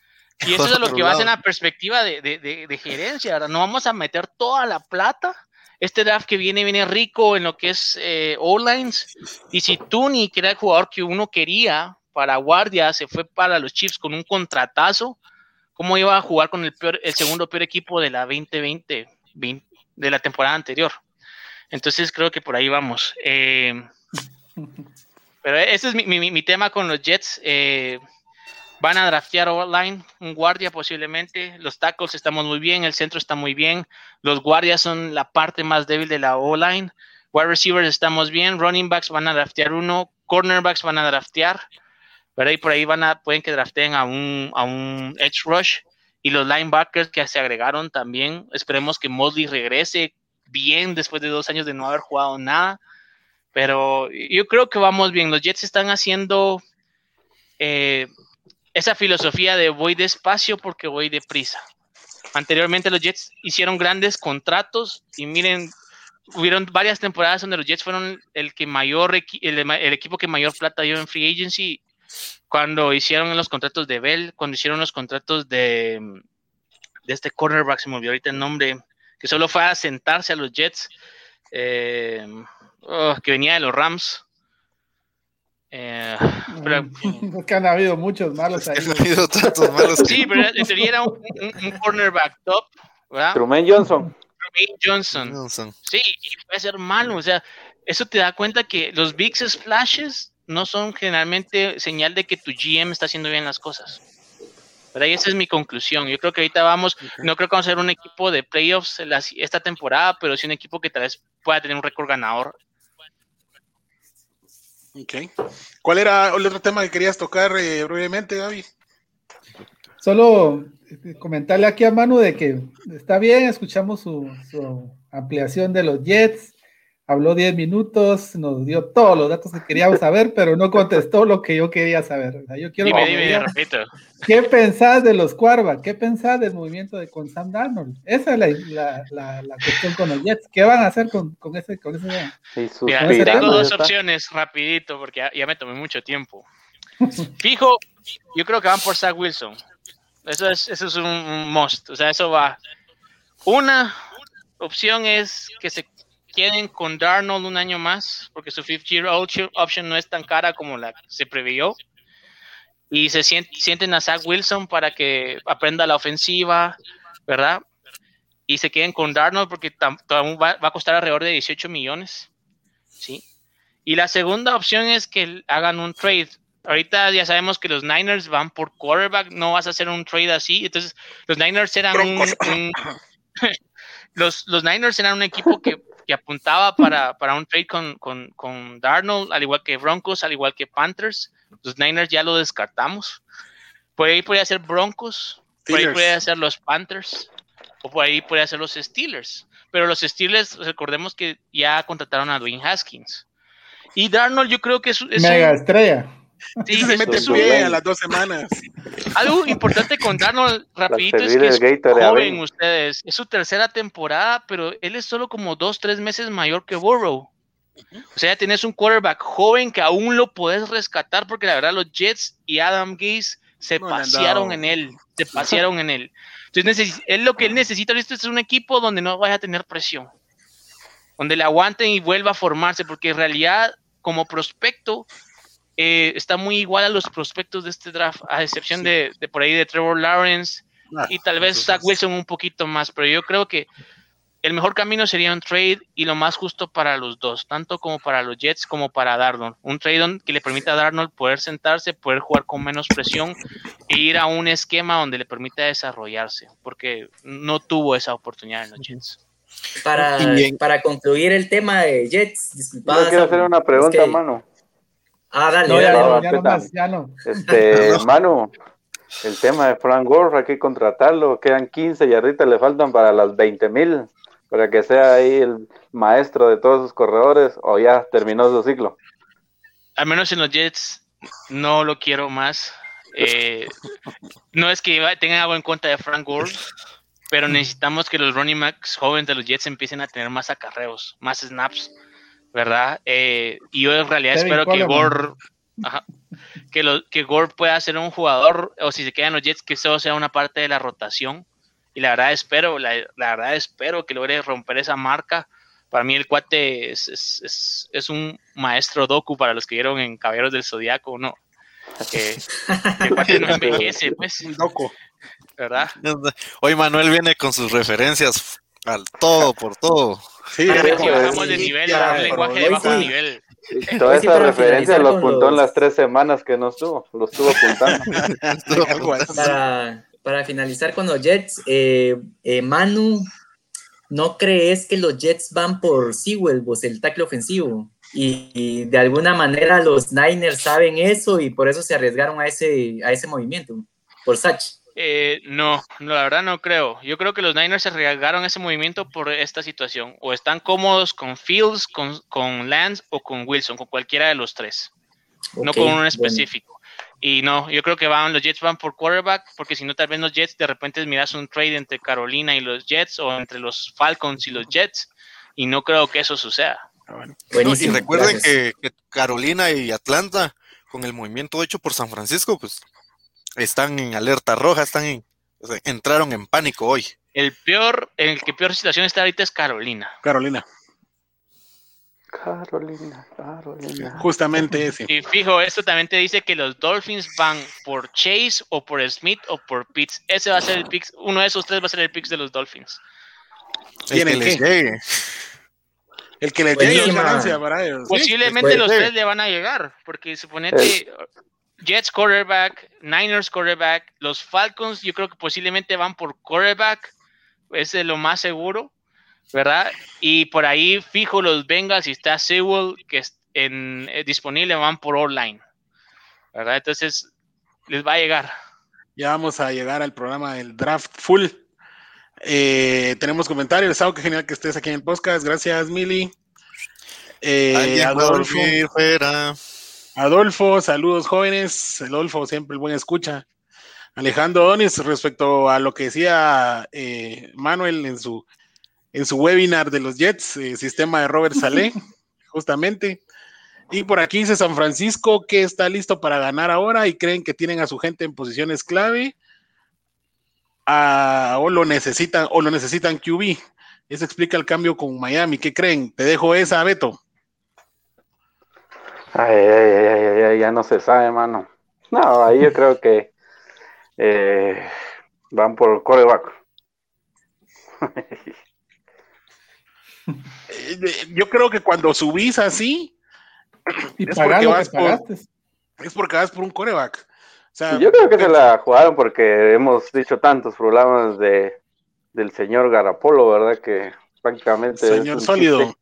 Y eso es lo que va a ser la perspectiva de, de, de, gerencia. No vamos a meter toda la plata. Este draft que viene, viene rico en lo que es eh, O-lines. Y si Tuni, que era el jugador que uno quería para guardia, se fue para los Chiefs con un contratazo, ¿cómo iba a jugar con el, peor, el segundo peor equipo de la 2020, de la temporada anterior? Entonces creo que por ahí vamos. Eh, pero ese es mi, tema con los Jets. Eh, van a draftear online un guardia posiblemente. Los tackles estamos muy bien, el centro está muy bien. Los guardias son la parte más débil de la O-line. Wide receivers estamos bien. Running backs van a draftear uno cornerbacks van a draftear, ¿verdad? Y por ahí van a, pueden que drafteen a un, a un edge rush. Y los linebackers que se agregaron también, esperemos que Mosley regrese bien después de dos años de no haber jugado nada. Pero yo creo que vamos bien. Los Jets están haciendo eh, esa filosofía de voy despacio porque voy deprisa. Anteriormente los Jets hicieron grandes contratos y miren, hubieron varias temporadas donde los Jets fueron el que mayor el, equipo que mayor plata dio en free agency cuando hicieron los contratos de Bell, cuando hicieron los contratos de, de este cornerback, se me olvidó ahorita el nombre, que solo fue a sentarse a los Jets, eh, oh, que venía de los Rams. Eh, pero, que han habido muchos malos ahí. Han habido tantos malos. Sí, pero en teoría era un, cornerback top, ¿verdad? Truman Johnson. Truman Johnson. Johnson. Sí, y puede ser malo, o sea, eso te da cuenta que los big splashes no son generalmente señal de que tu GM está haciendo bien las cosas. Pero ahí esa es mi conclusión. Yo creo que ahorita vamos, no creo que vamos a ser un equipo de playoffs esta temporada, pero sí un equipo que tal vez pueda tener un récord ganador Ok. ¿Cuál era el otro tema que querías tocar eh, brevemente, Gaby? Solo eh, comentarle aquí a Manu de que está bien, escuchamos su, su ampliación de los Jets, habló 10 minutos, nos dio todos los datos que queríamos saber, pero no contestó lo que yo quería saber. yo quiero dime, dime, repito. ¿Qué pensás de los Cuarva? ¿Qué pensás del movimiento de con Sam Darnold? Esa es la, la, la, cuestión con los Jets. ¿Qué van a hacer con, con ese, con ese, Mira, tengo dos opciones, rapidito, porque ya, me tomé mucho tiempo. Fijo, yo creo que van por Zach Wilson. Eso es, eso es un, un must. O sea, eso va. Una opción es que se queden con Darnold un año más, porque su fifth year option no es tan cara como la se previó. Y se sienten a Zach Wilson para que aprenda la ofensiva, ¿verdad? Y se queden con Darnold porque va, a costar alrededor de 18 millones. ¿sí? Y la segunda opción es que hagan un trade. Ahorita ya sabemos que los Niners van por quarterback, no vas a hacer un trade así. Entonces, los Niners eran un, los, los Niners eran un equipo que que apuntaba para, para un trade con, con, con, Darnold, al igual que Broncos, al igual que Panthers. Los Niners ya lo descartamos. Por ahí podría ser Broncos, por ahí podría ser los Panthers, o por ahí podría ser los Steelers. Pero los Steelers, recordemos que ya contrataron a Dwayne Haskins. Y Darnold, yo creo que es, es mega estrella. Sí, se mete su bien a las dos semanas. Algo importante con Darnold rapidito es que es joven ustedes. Es su tercera temporada, pero él es solo como dos, tres meses mayor que Burrow. O sea, ya tienes un quarterback joven que aún lo puedes rescatar porque la verdad los Jets y Adam Gase se pasearon en él, se pasearon en él. Entonces, él lo que él necesita esto es un equipo donde no vaya a tener presión, donde le aguanten y vuelva a formarse, porque en realidad como prospecto eh, está muy igual a los prospectos de este draft, a excepción de, por ahí de Trevor Lawrence ah, y tal vez Zach Wilson un poquito más, pero yo creo que el mejor camino sería un trade y lo más justo para los dos, tanto como para los Jets como para Darnold. Un trade que le permita a Darnold poder sentarse, poder jugar con menos presión e ir a un esquema donde le permita desarrollarse, porque no tuvo esa oportunidad en los Jets. Para, para concluir el tema de Jets, quiero hacer una pregunta, mano. Ah, dale, no, ya, no, Este, Manu, el tema de Frank Gore, hay que contratarlo, quedan 15 y ahorita le faltan para las 20 mil, para que sea ahí el maestro de todos sus corredores, o ya terminó su ciclo. Al menos en los Jets no lo quiero más. Eh, no es que tengan algo en contra de Frank Gore, pero necesitamos que los running backs jóvenes de los Jets empiecen a tener más acarreos, más snaps ¿verdad? Eh, y yo en realidad espero que Gore, que, lo, que Gore pueda ser un jugador, o si se quedan los Jets, que eso sea una parte de la rotación. Y la verdad espero, la, verdad espero que logre romper esa marca. Para mí el cuate es, es, un maestro docu para los que vieron en Caballeros del Zodiaco, ¿no? Que, el cuate no envejece, pues. Un docu. ¿Verdad? Hoy Manuel viene con sus referencias al todo por todo. Sí, bajamos de nivel, lenguaje de bajo nivel. Toda esa referencia lo apuntó en las tres semanas que no estuvo, lo estuvo apuntando. para, para, finalizar con los Jets, eh, eh, Manu, ¿no crees que los Jets van por Sewell, vos, el tackle ofensivo? y, de alguna manera los Niners saben eso y por eso se arriesgaron a ese, a ese movimiento, por Sach. Eh, no, no, la verdad no creo. Yo creo que los Niners se arriesgaron a ese movimiento por esta situación. O están cómodos con Fields, con, con Lance o con Wilson, con cualquiera de los tres. no con un específico. Y no, yo creo que van, los Jets van por quarterback, porque si no, tal vez los Jets de repente miras un trade entre Carolina y los Jets o entre los Falcons y los Jets, y no creo que eso suceda. Ah, y recuerden que, Carolina y Atlanta, con el movimiento hecho por San Francisco, pues están en alerta roja, están en, entraron en pánico hoy. El peor, el que peor situación está ahorita es Carolina. Carolina. Carolina, Carolina. Justamente ese. Y fijo, esto también te dice que los Dolphins van por Chase o por Smith o por Pitts. Ese va a ser el pick, uno de esos tres va a ser el pick de los Dolphins. ¿Quién el el que le llegue ganancia para ellos. Posiblemente los tres le van a llegar, porque suponete Jets quarterback, Niners quarterback, los Falcons, yo creo que posiblemente van por quarterback, es lo más seguro, ¿verdad? Y por ahí fijo los Bengals y está Sewell que es en, eh, disponible, van por online, ¿verdad? Entonces les va a llegar. Ya vamos a llegar al programa del draft full. Eh, tenemos comentarios, algo que genial que estés aquí en el podcast. Gracias, Mili. Eh, Adolfo. Adolfo, saludos jóvenes. Adolfo, siempre el buen escucha. Alejandro Donis, respecto a lo que decía eh, Manuel en su, en su webinar de los Jets, sistema de Robert Saleh, justamente. Y por aquí dice San Francisco que está listo para ganar ahora y creen que tienen a su gente en posiciones clave o lo necesitan o lo necesitan QB. Eso explica el cambio con Miami. ¿Qué creen? Te dejo esa, Beto. Ay, ay, ay, ay, ya no se sabe, mano. No, ahí yo creo que eh, van por el coreback. yo creo que cuando subís así, es, porque vas por, es porque vas por un coreback yo creo que se la jugaron porque hemos dicho tantos problemas de del señor Garapolo, ¿verdad? Que prácticamente. Señor sólido.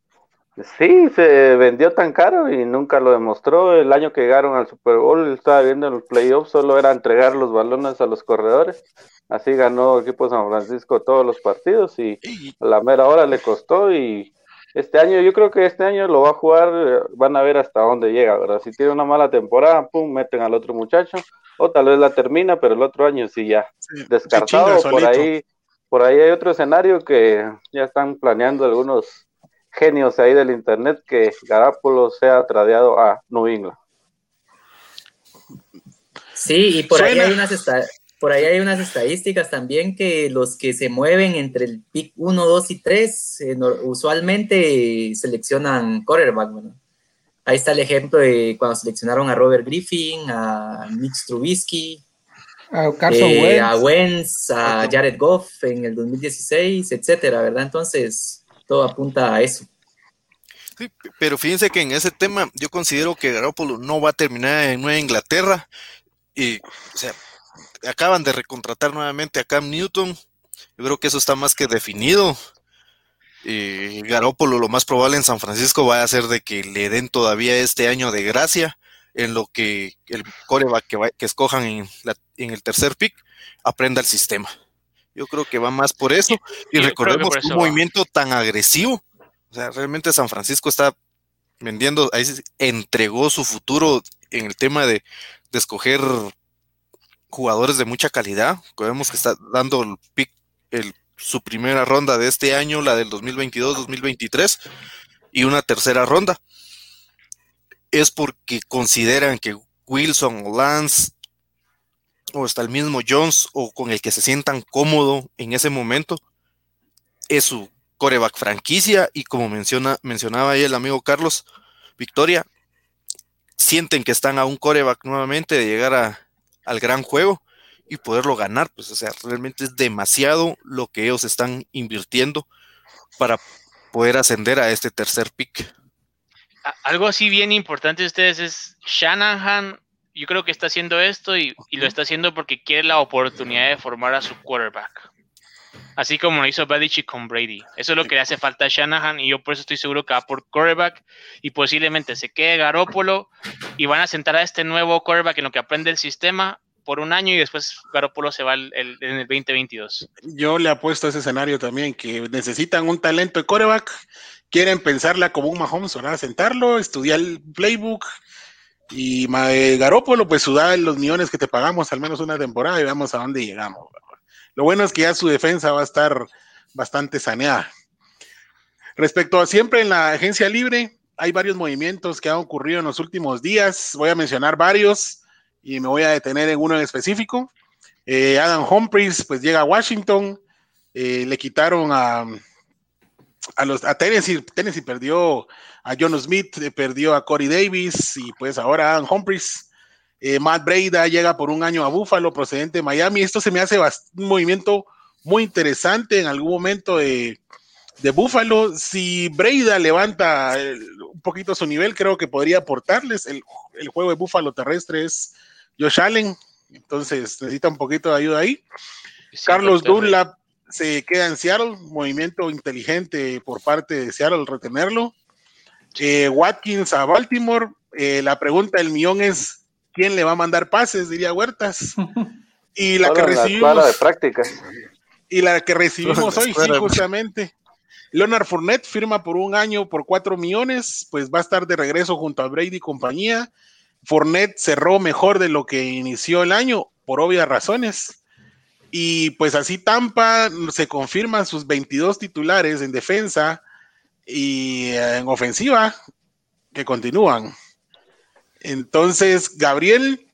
Sí, se vendió tan caro y nunca lo demostró. El año que llegaron al Super Bowl, estaba viendo en los playoffs, solo era entregar los balones a los corredores. Así ganó el equipo de San Francisco todos los partidos y a la mera hora le costó y este año, yo creo que este año lo va a jugar, van a ver hasta dónde llega, ¿verdad? Si tiene una mala temporada, pum, meten al otro muchacho, o tal vez la termina, pero el otro año sí ya descartado. Por ahí, por ahí hay otro escenario que ya están planeando algunos genios ahí del internet que Garapolo sea tradeado a New England. Sí, y por ahí hay unas por ahí hay unas estadísticas también que los que se mueven entre el pick 1, 2 y 3 eh, usualmente seleccionan quarterback. Bueno. Ahí está el ejemplo de cuando seleccionaron a Robert Griffin, a Mitch Trubisky, a Carson eh, Wentz, a Wentz, a Jared Goff en el 2016, etcétera, ¿verdad? Entonces, todo apunta a eso. Sí, pero fíjense que en ese tema yo considero que Garoppolo no va a terminar en Nueva Inglaterra y, o sea, acaban de recontratar nuevamente a Cam Newton. Yo creo que eso está más que definido. Y Garópolo, lo más probable en San Francisco va a ser de que le den todavía este año de gracia en lo que el coreback que, que escojan en, en, el tercer pick aprenda el sistema. Yo creo que va más por eso. Y recordemos un movimiento tan agresivo. O sea, realmente San Francisco está vendiendo, ahí se entregó su futuro en el tema de, de escoger jugadores de mucha calidad. Vemos que está dando el pick, el, su primera ronda de este año, la del 2022-2023, y una tercera ronda. Es porque consideran que Wilson o Lance o hasta el mismo Jones o con el que se sientan cómodo en ese momento es su coreback franquicia y como menciona, mencionaba ahí el amigo Carlos Victoria, sienten que están a un coreback nuevamente de llegar a, al gran juego y poderlo ganar. Pues, o sea, realmente es demasiado lo que ellos están invirtiendo para poder ascender a este tercer pick. Algo así bien importante de ustedes es Shanahan. Yo creo que está haciendo esto y, lo está haciendo porque quiere la oportunidad de formar a su quarterback. así como lo hizo Belichick con Brady. Eso es lo que le hace falta a Shanahan y yo por eso estoy seguro que va por quarterback y posiblemente se quede Garópolo y van a sentar a este nuevo quarterback en lo que aprende el sistema por un año y después Garópolo se va en el 2022. Yo le apuesto a ese escenario también, que necesitan un talento de quarterback, quieren pensarla como un Mahomes, a sentarlo, estudiar el playbook y Garópolo pues sudar los millones que te pagamos al menos una temporada y veamos a dónde llegamos. Lo bueno es que ya su defensa va a estar bastante saneada. Respecto a siempre en la agencia libre, hay varios movimientos que han ocurrido en los últimos días. Voy a mencionar varios y me voy a detener en uno en específico. Eh, Adam Humphries pues llega a Washington. Eh, le quitaron a, a los a Tennessee, Tennessee perdió a John Smith, eh, perdió a Corey Davis y pues ahora Adam Humphries. Eh, Matt Breida llega por un año a Buffalo, procedente de Miami. Esto se me hace un movimiento muy interesante en algún momento de, de Buffalo. Si Breida levanta un poquito su nivel, creo que podría aportarles. El, juego de Buffalo terrestre es Josh Allen, entonces necesita un poquito de ayuda ahí. Carlos Dunlap se queda en Seattle, movimiento inteligente por parte de Seattle retenerlo. Eh, Watkins a Baltimore, eh, la pregunta del millón es quién le va a mandar pases, diría Huertas. Y la que recibimos. de práctica. Y la que recibimos hoy, sí, justamente. Leonard Fournette firma por un año por cuatro millones, pues va a estar de regreso junto a Brady y compañía. Fournette cerró mejor de lo que inició el año, por obvias razones. Y pues así Tampa se confirman sus 22 titulares en defensa y en ofensiva que continúan. Entonces, Gabriel,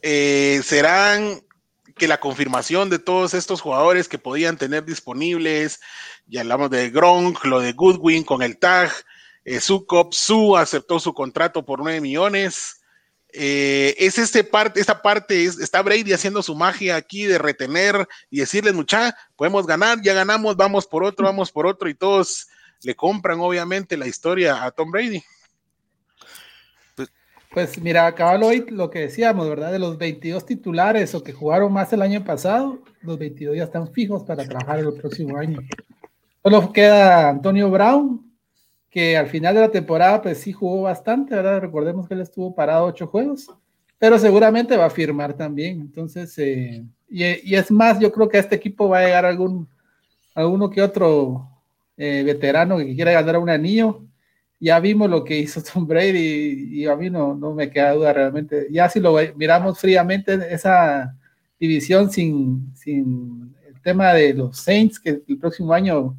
eh, serán que la confirmación de todos estos jugadores que podían tener disponibles, ya hablamos de Gronk, lo de Goodwin con el tag, eh, Sukop, Su aceptó su contrato por 9 millones. Eh, es este parte, esta parte, está Brady haciendo su magia aquí de retener y decirles, mucha, podemos ganar, ya ganamos, vamos por otro, vamos por otro, y todos le compran obviamente la historia a Tom Brady. Pues mira, acabalo hoy lo que decíamos, ¿verdad? De los 22 titulares o que jugaron más el año pasado, los 22 ya están fijos para trabajar el próximo año. Solo queda Antonio Brown, que al final de la temporada pues sí jugó bastante, ¿verdad? Recordemos que él estuvo parado ocho juegos, pero seguramente va a firmar también. Entonces, eh, y, es más, yo creo que a este equipo va a llegar algún, alguno que otro eh, veterano que quiera ganar un anillo ya vimos lo que hizo Tom Brady y, a mí no, no me queda duda realmente. Ya si lo miramos fríamente, esa división sin, sin el tema de los Saints, que el próximo año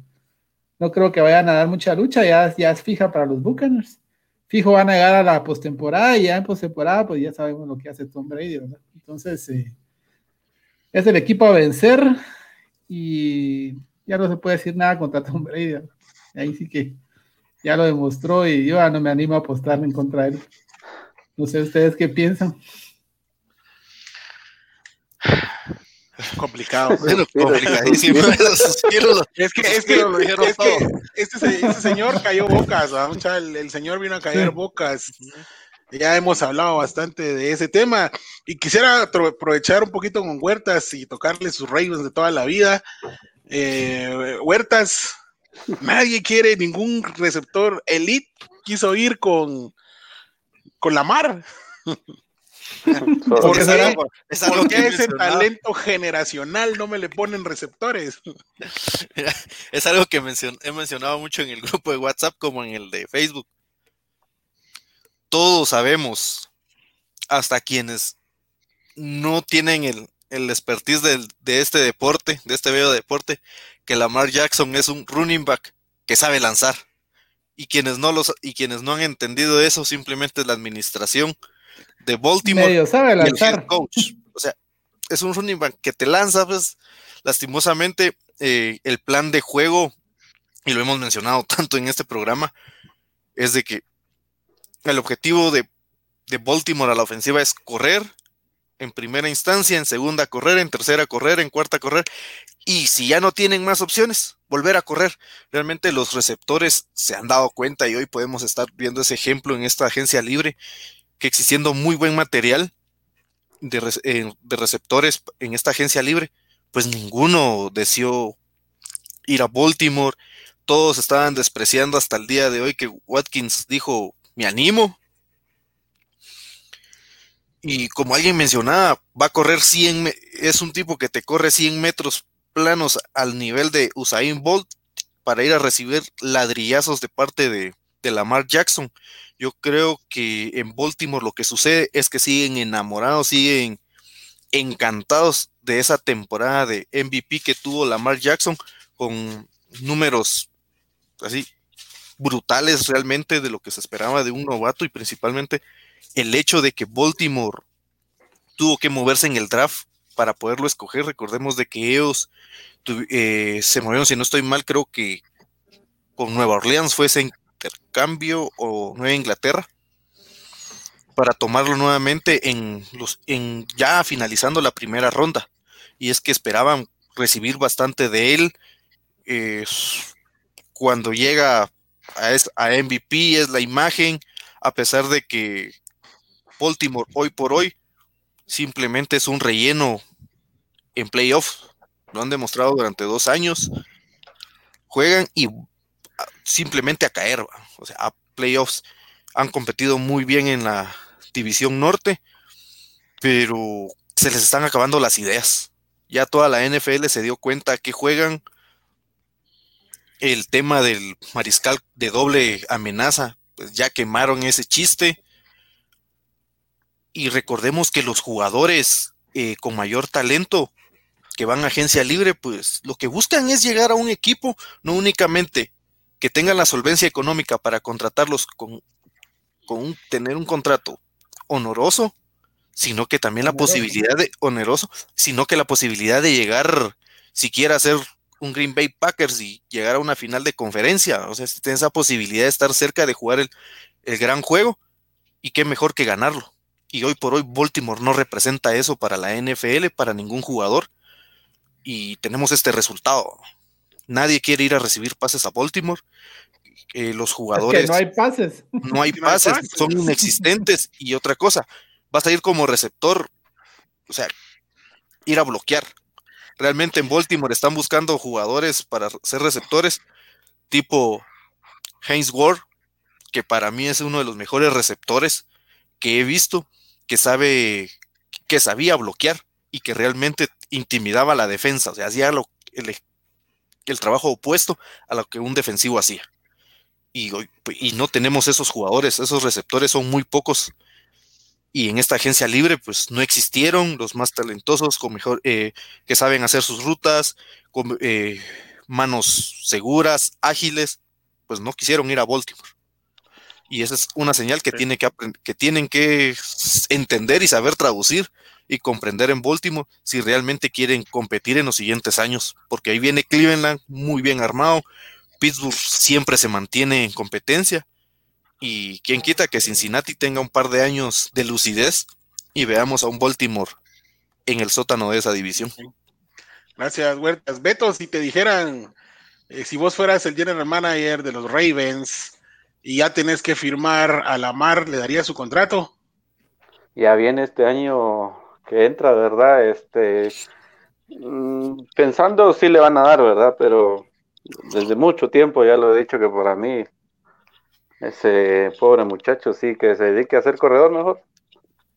no creo que vayan a dar mucha lucha, ya, ya es fija para los Buccaneers. Fijo van a llegar a la postemporada y ya en postemporada pues ya sabemos lo que hace Tom Brady. Entonces eh, es el equipo a vencer y ya no se puede decir nada contra Tom Brady. Ahí sí que ya lo demostró y yo ya no me animo a apostar en contra de él. No sé ustedes qué piensan. complicado. complicadísimo. es que, es que, es que este, este, señor cayó bocas, el, el, señor vino a caer bocas. Ya hemos hablado bastante de ese tema y quisiera aprovechar un poquito con Huertas y tocarle sus Ravens de toda la vida. Eh, Huertas, Nadie quiere ningún receptor elite. Quiso ir con, con la mar. Porque es algo que ese talento generacional no me le ponen receptores. es algo que he mencionado mucho en el grupo de WhatsApp como en el de Facebook. Todos sabemos, hasta quienes no tienen el, el expertise de este deporte, de este bello deporte, que Lamar Jackson es un running back que sabe lanzar. Y quienes no los y quienes no han entendido eso simplemente es la administración de Baltimore sabe lanzar. coach. O sea, es un running back que te lanza, pues lastimosamente eh, el plan de juego y lo hemos mencionado tanto en este programa es de que el objetivo de, de Baltimore a la ofensiva es correr en primera instancia, en segunda correr, en tercera correr, en cuarta correr, y si ya no tienen más opciones, volver a correr. Realmente los receptores se han dado cuenta y hoy podemos estar viendo ese ejemplo en esta agencia libre, que existiendo muy buen material de, receptores en esta agencia libre, pues ninguno deseó ir a Baltimore. Todos estaban despreciando hasta el día de hoy que Watkins dijo, me animo. Y como alguien mencionaba, va a correr 100, es un tipo que te corre 100 metros planos al nivel de Usain Bolt para ir a recibir ladrillazos de parte de, de Lamar Jackson. Yo creo que en Baltimore lo que sucede es que siguen enamorados, siguen encantados de esa temporada de MVP que tuvo Lamar Jackson con números así brutales realmente de lo que se esperaba de un novato y principalmente el hecho de que Baltimore tuvo que moverse en el draft para poderlo escoger. Recordemos de que ellos eh, se movieron, si no estoy mal, creo que con Nueva Orleans fue intercambio o Nueva Inglaterra para tomarlo nuevamente en los en ya finalizando la primera ronda. Y es que esperaban recibir bastante de él. Cuando llega a, a MVP es la imagen a pesar de que Baltimore hoy por hoy simplemente es un relleno en playoffs. Lo han demostrado durante dos años. Juegan y simplemente a caer o sea a playoffs han competido muy bien en la división norte, pero se les están acabando las ideas. Ya toda la NFL se dio cuenta que juegan el tema del mariscal de doble amenaza, pues ya quemaron ese chiste. Y recordemos que los jugadores eh, con mayor talento que van a agencia libre, pues lo que buscan es llegar a un equipo, no únicamente que tengan la solvencia económica para contratarlos con, con tener un contrato honoroso, sino que también la posibilidad de oneroso, sino que la posibilidad de llegar siquiera a ser un Green Bay Packers y llegar a una final de conferencia. O sea, tiene esa posibilidad de estar cerca de jugar el, el gran juego y qué mejor que ganarlo. Y hoy por hoy Baltimore no representa eso para la NFL, para ningún jugador. Y tenemos este resultado. Nadie quiere ir a recibir pases a Baltimore los jugadores. no hay pases. No hay pases, son inexistentes. Y otra cosa, vas a ir como receptor, o sea, ir a bloquear. Realmente en Baltimore están buscando jugadores para ser receptores, tipo Haynes Ward, que para mí es uno de los mejores receptores que he visto, que sabe, que sabía bloquear y que realmente intimidaba a la defensa, o sea, hacía lo, el trabajo opuesto a lo que un defensivo hacía y, no tenemos esos jugadores, esos receptores son muy pocos. Y en esta agencia libre, pues no existieron los más talentosos, con mejor, eh, que saben hacer sus rutas, con eh, manos seguras, ágiles, pues no quisieron ir a Baltimore. Y esa es una señal que, tiene que, que tienen que entender y saber traducir y comprender en Baltimore si realmente quieren competir en los siguientes años, porque ahí viene Cleveland muy bien armado, Pittsburgh siempre se mantiene en competencia. Y quién quita que Cincinnati tenga un par de años de lucidez y veamos a un Baltimore en el sótano de esa división. Gracias, Huertas. Beto, si te dijeran, eh, si vos fueras el general manager de los Ravens y ya tenés que firmar a Lamar, ¿le daría su contrato? Ya viene este año que entra, ¿verdad? Este, mm, pensando si le van a dar, ¿verdad? Pero desde mucho tiempo ya lo he dicho que para mí ese pobre muchacho sí que se dedique a ser corredor mejor.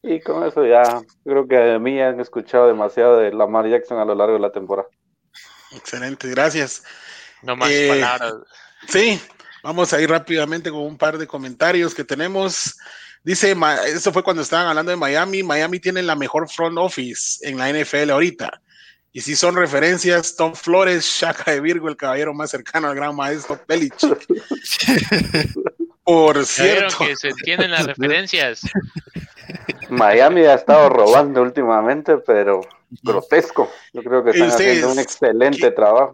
Y con eso ya creo que de mí han escuchado demasiado de Lamar Jackson a lo largo de la temporada. Excelente, gracias. No más eh, palabras. Sí, vamos a ir rápidamente con un par de comentarios que tenemos. Dice, eso fue cuando estaban hablando de Miami. Miami tiene la mejor front office en la NFL ahorita. Y si son referencias, Tom Flores, Shaka de Virgo, el caballero más cercano al gran maestro Belichick. Por cierto. que se entienden las referencias. Miami ha estado robando últimamente, pero grotesco. Yo creo que están haciendo un excelente trabajo.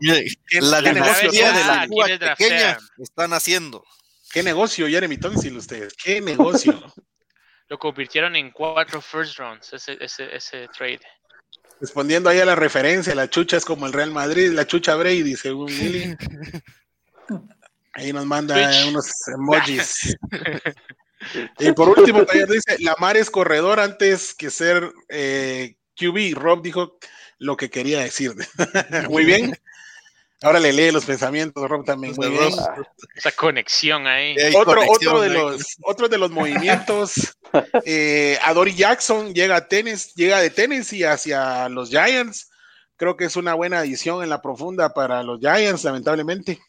La de la pequeña están haciendo. ¿Qué negocio, Jeremy Tonsil, ustedes? ¿Qué negocio? Lo convirtieron en cuatro first rounds, ese, ese, ese trade. Respondiendo ahí a la referencia, la chucha es como el Real Madrid, la chucha Brady, según Willy. Ahí nos manda unos emojis. y por último, también dice, Lamar es corredor antes que ser eh, QB. Rob dijo lo que quería decir. Muy bien. Ahora le lee los pensamientos, Rob también. Muy bien. Esa conexión ahí. Otro, otro, de los, otro de los movimientos. eh, Dory Jackson llega a tenis, llega de Tennessee hacia los Giants. Creo que es una buena adición en la profunda para los Giants, lamentablemente.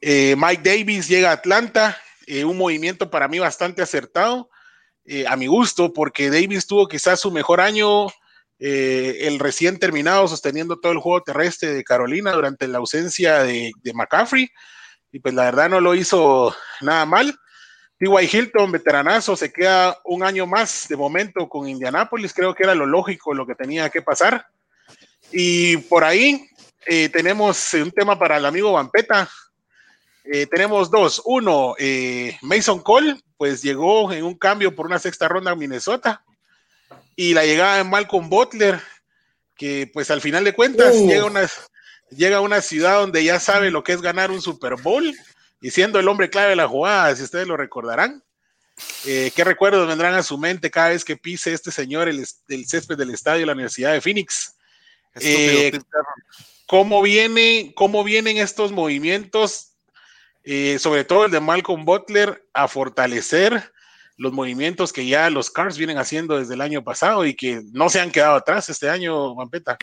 Eh, Mike Davis llega a Atlanta. Eh, un movimiento para mí bastante acertado. Eh, a mi gusto, porque Davis tuvo quizás su mejor año eh, el recién terminado sosteniendo todo el juego terrestre de Carolina durante la ausencia de, McCaffrey. Y pues la verdad no lo hizo nada mal. T.Y. Hilton, veteranazo, se queda un año más de momento con Indianapolis. Creo que era lo lógico, lo que tenía que pasar. Y por ahí eh, tenemos un tema para el amigo Vampeta. Eh, tenemos dos. Uno, Mason Cole, pues llegó en un cambio por una sexta ronda a Minnesota y la llegada de Malcolm Butler, que pues al final de cuentas llega, una, llega a una ciudad donde ya sabe lo que es ganar un Super Bowl y siendo el hombre clave de la jugada, si ustedes lo recordarán. Eh, ¿Qué recuerdos vendrán a su mente cada vez que pise este señor el, césped del estadio de la Universidad de Phoenix? Eh, ¿cómo, viene, ¿Cómo vienen estos movimientos, eh, sobre todo el de Malcolm Butler, a fortalecer los movimientos que ya los Cars vienen haciendo desde el año pasado y que no se han quedado atrás este año, Mampeta.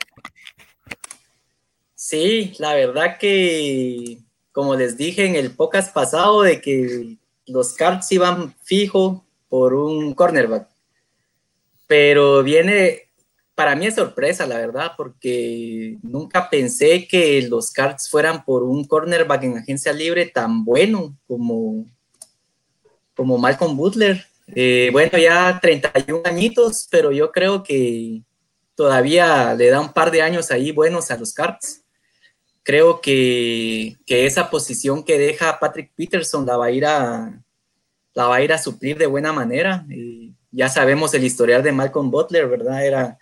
Sí, la verdad que, como les dije en el podcast pasado, de que los Cards iban fijo por un cornerback. Pero viene, para mí es sorpresa, la verdad, porque nunca pensé que los Cards fueran por un cornerback en agencia libre tan bueno como, como Malcolm Butler. Eh, bueno, ya 31 añitos, pero yo creo que todavía le da un par de años ahí buenos a los Cards. Creo que, esa posición que deja Patrick Peterson la va a ir a, la va a, ir a suplir de buena manera. ya sabemos el historial de Malcolm Butler, ¿verdad? Era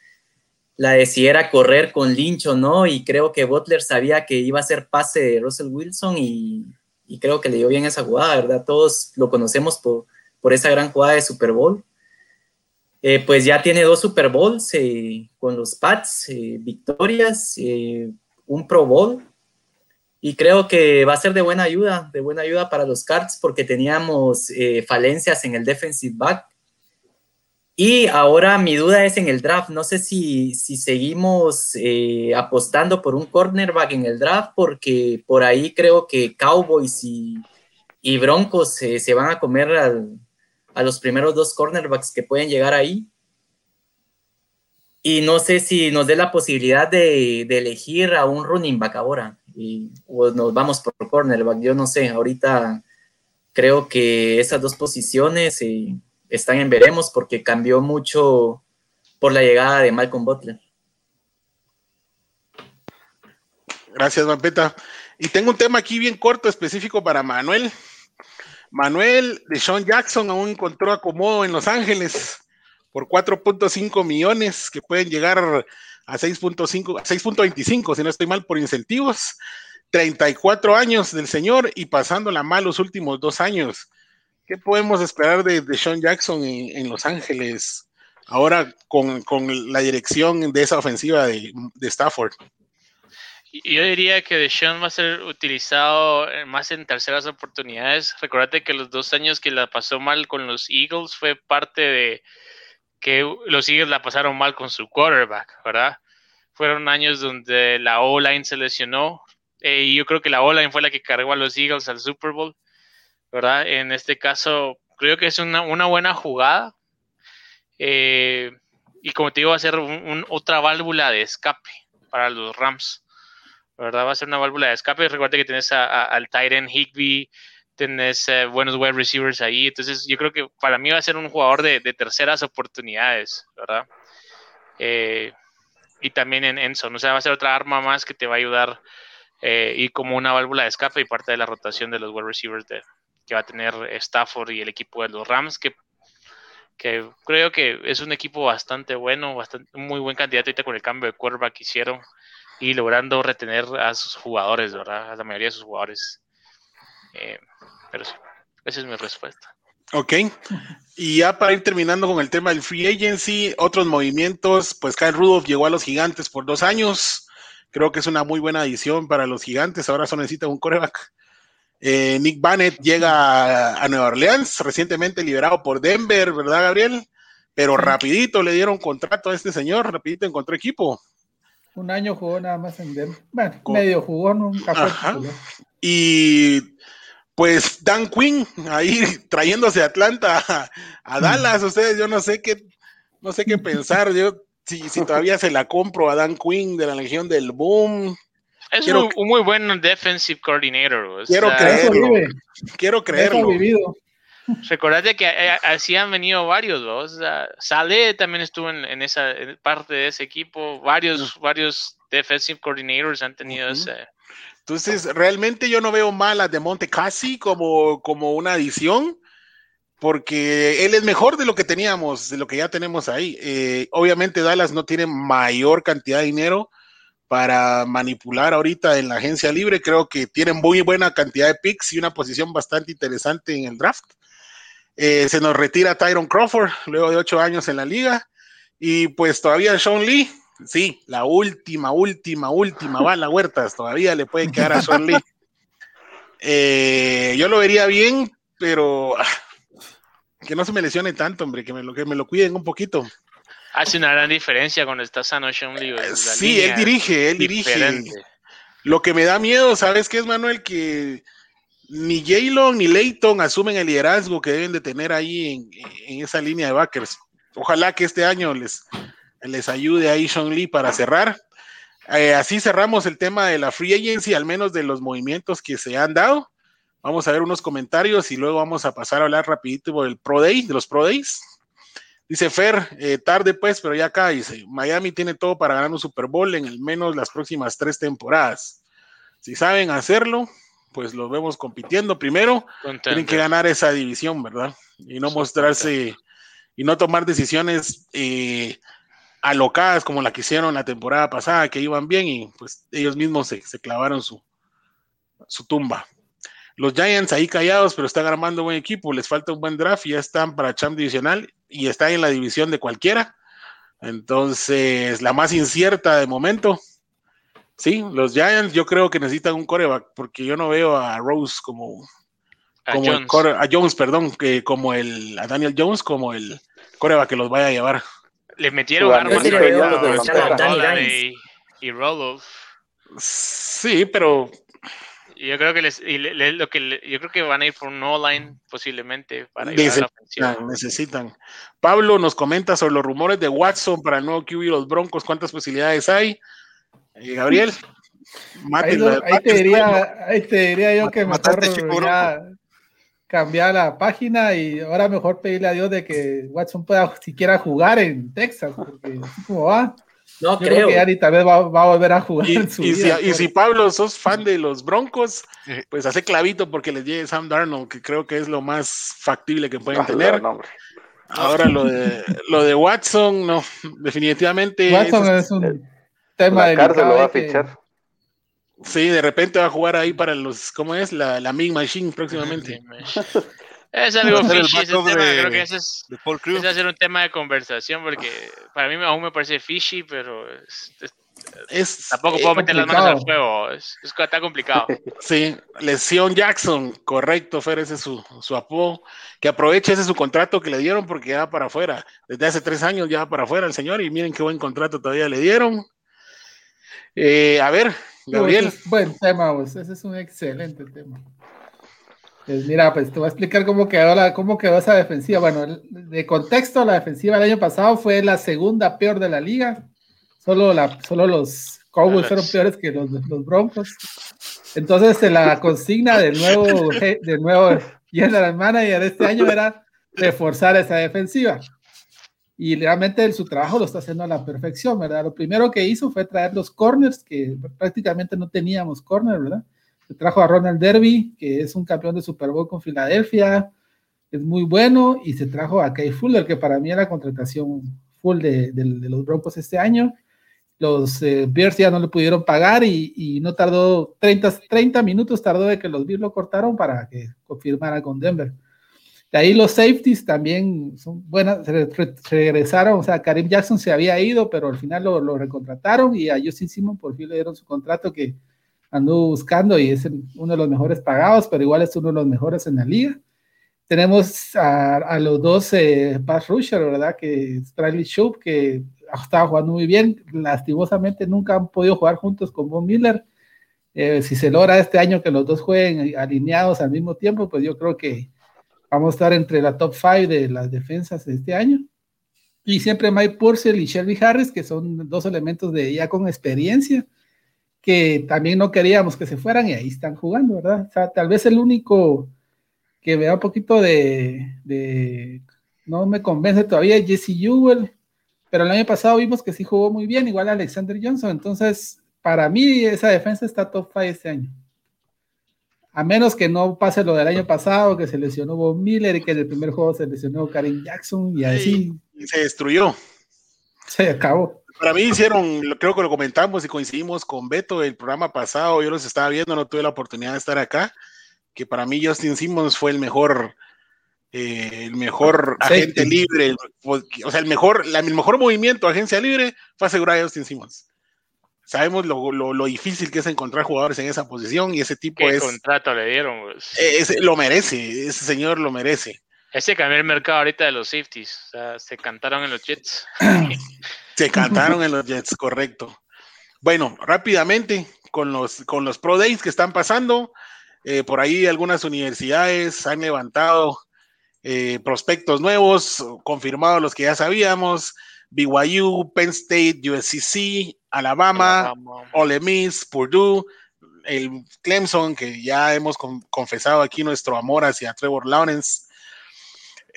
la de si era correr con Lynch o no, y creo que Butler sabía que iba a ser pase de Russell Wilson y y creo que le dio bien esa jugada, ¿verdad? Todos lo conocemos por, por esa gran jugada de Super Bowl. Eh, pues ya tiene dos Super Bowls eh, con los Pats, eh, victorias, un Pro Bowl. Y creo que va a ser de buena ayuda, de buena ayuda para los Cards porque teníamos falencias en el defensive back y ahora mi duda es en el draft. No sé si, seguimos eh, apostando por un cornerback en el draft, porque por ahí creo que Cowboys y, Broncos se van a comer a los primeros dos cornerbacks que pueden llegar ahí. Y no sé si nos dé la posibilidad de, elegir a un running back ahora. Y, o nos vamos por cornerback. Yo no sé, ahorita creo que esas dos posiciones. Eh, están en veremos porque cambió mucho por la llegada de Malcolm Butler. Gracias, Mampeta. Y tengo un tema aquí bien corto, específico para Manuel. Manuel de Sean Jackson aún encontró acomodo en Los Ángeles por 4.5 millones que pueden llegar a 6.5, 6.25, si no estoy mal, por incentivos. 34 años del señor y pasándola mal los últimos dos años. ¿Qué podemos esperar de, de Sean Jackson en, Los Ángeles ahora con, la dirección de esa ofensiva de, Stafford? Yo diría que Deshaun va a ser utilizado más en terceras oportunidades. Recuerda que los dos años que la pasó mal con los Eagles fue parte de que los Eagles la pasaron mal con su quarterback, ¿verdad? Fueron años donde la O-line se lesionó eh, y yo creo que la O-line fue la que cargó a los Eagles al Super Bowl. ¿Verdad? En este caso, creo que es una, buena jugada. Eh, y como te digo, va a ser otra válvula de escape para los Rams. ¿Verdad? Va a ser una válvula de escape. Recuerda que tienes al Tyren Higby, tienes eh, buenos wide receivers ahí. Entonces, yo creo que para mí va a ser un jugador de, terceras oportunidades, ¿verdad? Eh, y también en Enson. O sea, va a ser otra arma más que te va a ayudar y como una válvula de escape y parte de la rotación de los wide receivers de, que va a tener Stafford y el equipo de los Rams, que, creo que es un equipo bastante bueno, bastante, muy buen candidato ahorita con el cambio de quarterback que hicieron y logrando retener a sus jugadores, ¿verdad? A la mayoría de sus jugadores. Eh, pero sí, esa es mi respuesta. Ok. Y ya para ir terminando con el tema del free agency, otros movimientos, pues Kyle Rudolph llegó a los gigantes por dos años Creo que es una muy buena adición para los gigantes. Ahora solo necesita un coreback. Eh, Nick Bannett llega a, Nueva Orleans, recientemente liberado por Denver, ¿verdad, Gabriel? Pero rapidito le dieron contrato a este señor, rapidito encontró equipo. Un año jugó nada más en Denver. Bueno, medio jugó, nunca fue Y pues Dan Quinn ahí trayéndose a Atlanta a, Dallas, ustedes, yo no sé qué, no sé qué pensar, yo si, si todavía se la compro a Dan Quinn de la Legión del Boom. Es un, muy buen defensive coordinator. quiero creerlo. Quiero creerlo. Recordate que eh, así han venido varios, ¿no? Sale también estuvo en, esa parte de ese equipo. Varios, varios defensive coordinators han tenido ese entonces, realmente yo no veo mal a De Monte Casi como, como una adición, porque él es mejor de lo que teníamos, de lo que ya tenemos ahí. Eh, obviamente Dallas no tiene mayor cantidad de dinero para manipular ahorita en la agencia libre. Creo que tienen muy buena cantidad de picks y una posición bastante interesante en el draft. Eh, se nos retira Tyron Crawford luego de ocho años en la liga. Y pues todavía Sean Lee, Sí, la última, última, última bala, Huertas. Todavía le puede quedar a Sean Lee. Eh, yo lo vería bien, pero ah, que no se me lesione tanto, hombre, que me lo, que me lo cuiden un poquito. Hace una gran diferencia cuando está sano Sean Lee. Sí, él dirige, él dirige. Lo que me da miedo, ¿sabes qué es, Manuel? Que ni Jaylon ni Leighton asumen el liderazgo que deben de tener ahí en, en esa línea de backers. Ojalá que este año les, les ayude ahí Sean Lee para cerrar. Eh, así cerramos el tema de la free agency, al menos de los movimientos que se han dado. Vamos a ver unos comentarios y luego vamos a pasar a hablar rapidito del Pro Day, de los Pro Days. Dice Fer, eh, tarde pues, pero ya acá dice, Miami tiene todo para ganar un Super Bowl en al menos las próximas tres temporadas. Si saben hacerlo, pues lo vemos compitiendo. Primero, tienen que ganar esa división, ¿verdad? Y no mostrarse y no tomar decisiones eh, alocadas como la que hicieron la temporada pasada, que iban bien y pues ellos mismos se, clavaron su, su tumba. Los Giants ahí callados, pero están armando buen equipo, les falta un buen draft y ya están para champ divisional y están en la división de cualquiera. Entonces, la más incierta de momento. Sí, los Giants yo creo que necesitan un coreback porque yo no veo a Rose como, a, Jones. perdón, que como el, a Daniel Jones como el coreback que los vaya a llevar le metieron armas a y, y Roloff. Sí, pero yo creo que les, lo que yo creo que van a ir por un online posiblemente para ir a la. Necesitan. Pablo nos comenta sobre los rumores de Watson para el nuevo QB y los Broncos, cuántas posibilidades hay. Eh, Gabriel. ahí, te diría, ahí, te diría, yo que mejor ya, cambiar la página y ahora mejor pedirle a Dios de que Watson pueda siquiera jugar en Texas, porque como va. No creo. que tal vez va, a volver a jugar. Y, en su y, si, y, si, Pablo sos fan de los Broncos, pues hace clavito porque les llegue Sam Darnold, que creo que es lo más factible que pueden tener. Ahora lo de lo de Watson, no, definitivamente. Watson es, un tema de. lo va a fichar. Sí, de repente va a jugar ahí para los, ¿cómo es? La, la Mig Machine próximamente. es algo fishy ese tema, creo que ese es, es hacer un tema de conversación porque para mí aún me parece fishy, pero es, tampoco puedo meter las manos al fuego, es, está complicado. Sí, lesión Jackson, correcto, Fer, ese es su, su apodo, que aproveche ese su contrato que le dieron porque ya va para afuera, desde hace tres años ya va para afuera el señor y miren qué buen contrato todavía le dieron. Eh, a ver, Gabriel. buen tema, pues. Ese es un excelente tema. Pues mira, pues te voy a explicar cómo quedó, la, cómo quedó esa defensiva. Bueno, de contexto, la defensiva del año pasado fue la segunda peor de la liga. Solo, la, solo los Cowboys fueron peores que los, los Broncos. Entonces, la consigna del nuevo, del nuevo general manager de este año era reforzar esa defensiva y realmente su trabajo lo está haciendo a la perfección, ¿verdad? Lo primero que hizo fue traer los corners, que prácticamente no teníamos corners, ¿verdad? Se trajo a Ronald Derby, que es un campeón de Super Bowl con Filadelfia, es muy bueno, y se trajo a Kay Fuller, que para mí era contratación full de, los Broncos este año. Los eh, Bears ya no le pudieron pagar y, no tardó 30, 30 minutos, tardó de que los Bears lo cortaron para que confirmara con Denver. De ahí los safeties también son buenas, regresaron, o sea, Karim Jackson se había ido, pero al final lo, lo recontrataron y a Justin Simon por fin le dieron su contrato que anduvo buscando y es uno de los mejores pagados, pero igual es uno de los mejores en la liga. Tenemos a, los dos eh, pass rusher, ¿verdad? Que Riley Shoup, que estaba jugando muy bien, lastimosamente nunca han podido jugar juntos con Von Miller. Eh, si se logra este año que los dos jueguen alineados al mismo tiempo, pues yo creo que vamos a estar entre la top 5 de las defensas de este año. Y siempre Mike Purcell y Shelby Harris, que son dos elementos de ya con experiencia que también no queríamos que se fueran y ahí están jugando, ¿verdad? O sea, tal vez el único que vea un poquito de, no me convence todavía es Jesse Ewell, pero el año pasado vimos que sí jugó muy bien, igual Alexander Johnson, entonces para mí esa defensa está top 5 este año. A menos que no pase lo del año pasado, que se lesionó Bob Miller y que en el primer juego se lesionó Karim Jackson y así. Y se destruyó. Se acabó. Para mí hicieron, creo que lo comentamos y coincidimos con Beto el programa pasado, yo los estaba viendo, no tuve la oportunidad de estar acá, que para mí Justin Simmons fue el mejor, eh, el mejor agente libre, o sea, el mejor, el mejor movimiento agencia libre fue asegurar a Justin Simmons. Sabemos lo, lo, difícil que es encontrar jugadores en esa posición y ese tipo ¿Qué es... contrato le dieron? Pues? Eh, lo merece, ese señor lo merece. Ese cambió el mercado ahorita de los safeties, o sea, se cantaron en los Jets. Se cantaron en los Jets, correcto. Bueno, rápidamente, con los, con los Pro Days que están pasando, eh, por ahí algunas universidades han levantado eh, prospectos nuevos, confirmados los que ya sabíamos, BYU, Penn State, USCC, Alabama, Ole Miss, Purdue, el Clemson, que ya hemos confesado aquí nuestro amor hacia Trevor Lawrence,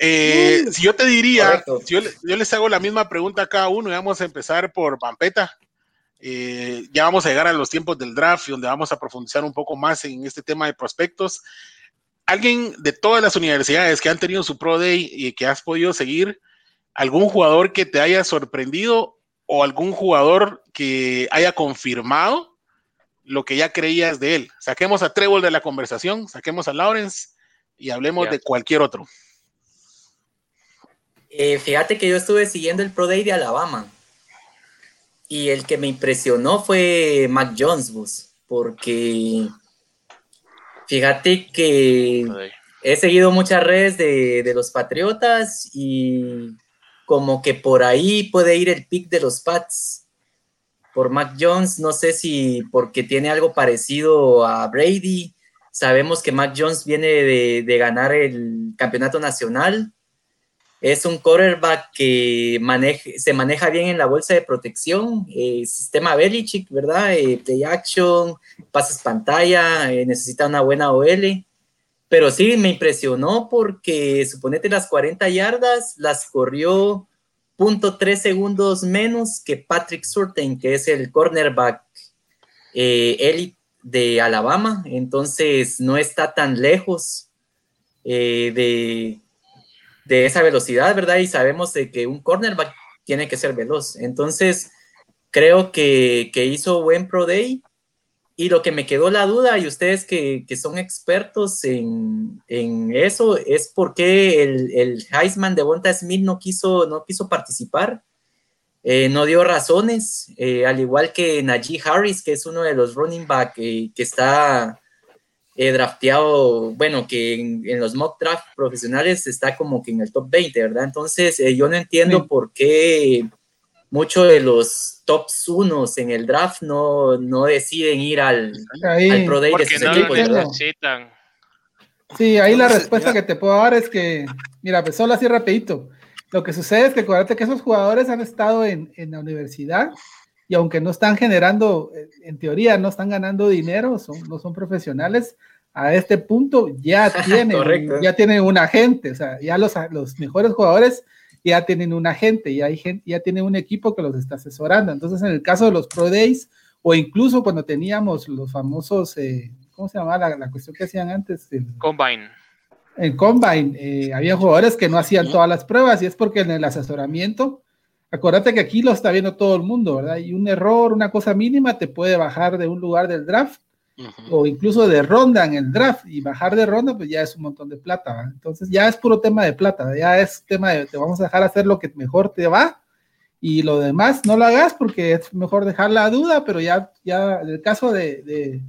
eh, si yo te diría, si yo, les hago la misma pregunta a cada uno y vamos a empezar por Pampeta, eh, ya vamos a llegar a los tiempos del draft y donde vamos a profundizar un poco más en este tema de prospectos. ¿Alguien de todas las universidades que han tenido su Pro Day y que has podido seguir, algún jugador que te haya sorprendido o algún jugador que haya confirmado lo que ya creías de él? Saquemos a Trevor de la conversación, saquemos a Lawrence y hablemos de cualquier otro. Eh, fíjate que yo estuve siguiendo el Pro Day de Alabama. Y el que me impresionó fue Mac Jones, porque fíjate que he seguido muchas redes de, de, los Patriotas y como que por ahí puede ir el pick de los Pats por Mac Jones, no sé si porque tiene algo parecido a Brady. Sabemos que Mac Jones viene de, de ganar el campeonato nacional es un quarterback que se maneja bien en la bolsa de protección, eh, sistema Belichick, ¿verdad? Eh, play action, pases pantalla, eh, necesita una buena OL. Pero sí, me impresionó porque suponete las 40 yardas las corrió .3 segundos menos que Patrick Surtain, que es el cornerback elite de Alabama. Entonces no está tan lejos de de esa velocidad, ¿verdad? Y sabemos de que un cornerback tiene que ser veloz. Entonces, creo que, hizo buen Pro Day. Y lo que me quedó la duda, y ustedes que, son expertos en, eso, es por qué el, el Heisman de Bonta Smith no quiso, no quiso participar. Eh, no dio razones, eh, al igual que Najee Harris, que es uno de los running back eh, que está he drafteado, bueno, que en, los mock draft profesionales está como que en el top 20, ¿verdad? Entonces, eh, yo no entiendo por qué muchos de los tops unos en el draft no, no deciden ir al, al Pro Day de sus equipos, necesitan. Sí, ahí la respuesta que te puedo dar es que, mira, pues solo así rapidito. Lo que sucede es que acuérdate que esos jugadores han estado en, en la universidad y aunque no están generando, eh, en teoría no están ganando dinero, son, no son profesionales, a este punto ya tienen, ya tienen un agente, o sea, ya los, los mejores jugadores ya tienen un agente, ya, hay gente, ya tienen un equipo que los está asesorando. Entonces, en el caso de los Pro Days, o incluso cuando teníamos los famosos, eh, ¿cómo se llamaba la, cuestión que hacían antes? El, Combine. En Combine, eh, había jugadores que no hacían todas las pruebas y es porque en el asesoramiento Acuérdate que aquí lo está viendo todo el mundo, ¿verdad? Y un error, una cosa mínima te puede bajar de un lugar del draft o incluso de ronda en el draft y bajar de ronda, pues ya es un montón de plata. Entonces ya es puro tema de plata, ya es tema de te vamos a dejar hacer lo que mejor te va y lo demás no lo hagas porque es mejor dejar la duda, pero ya, ya en el caso de, de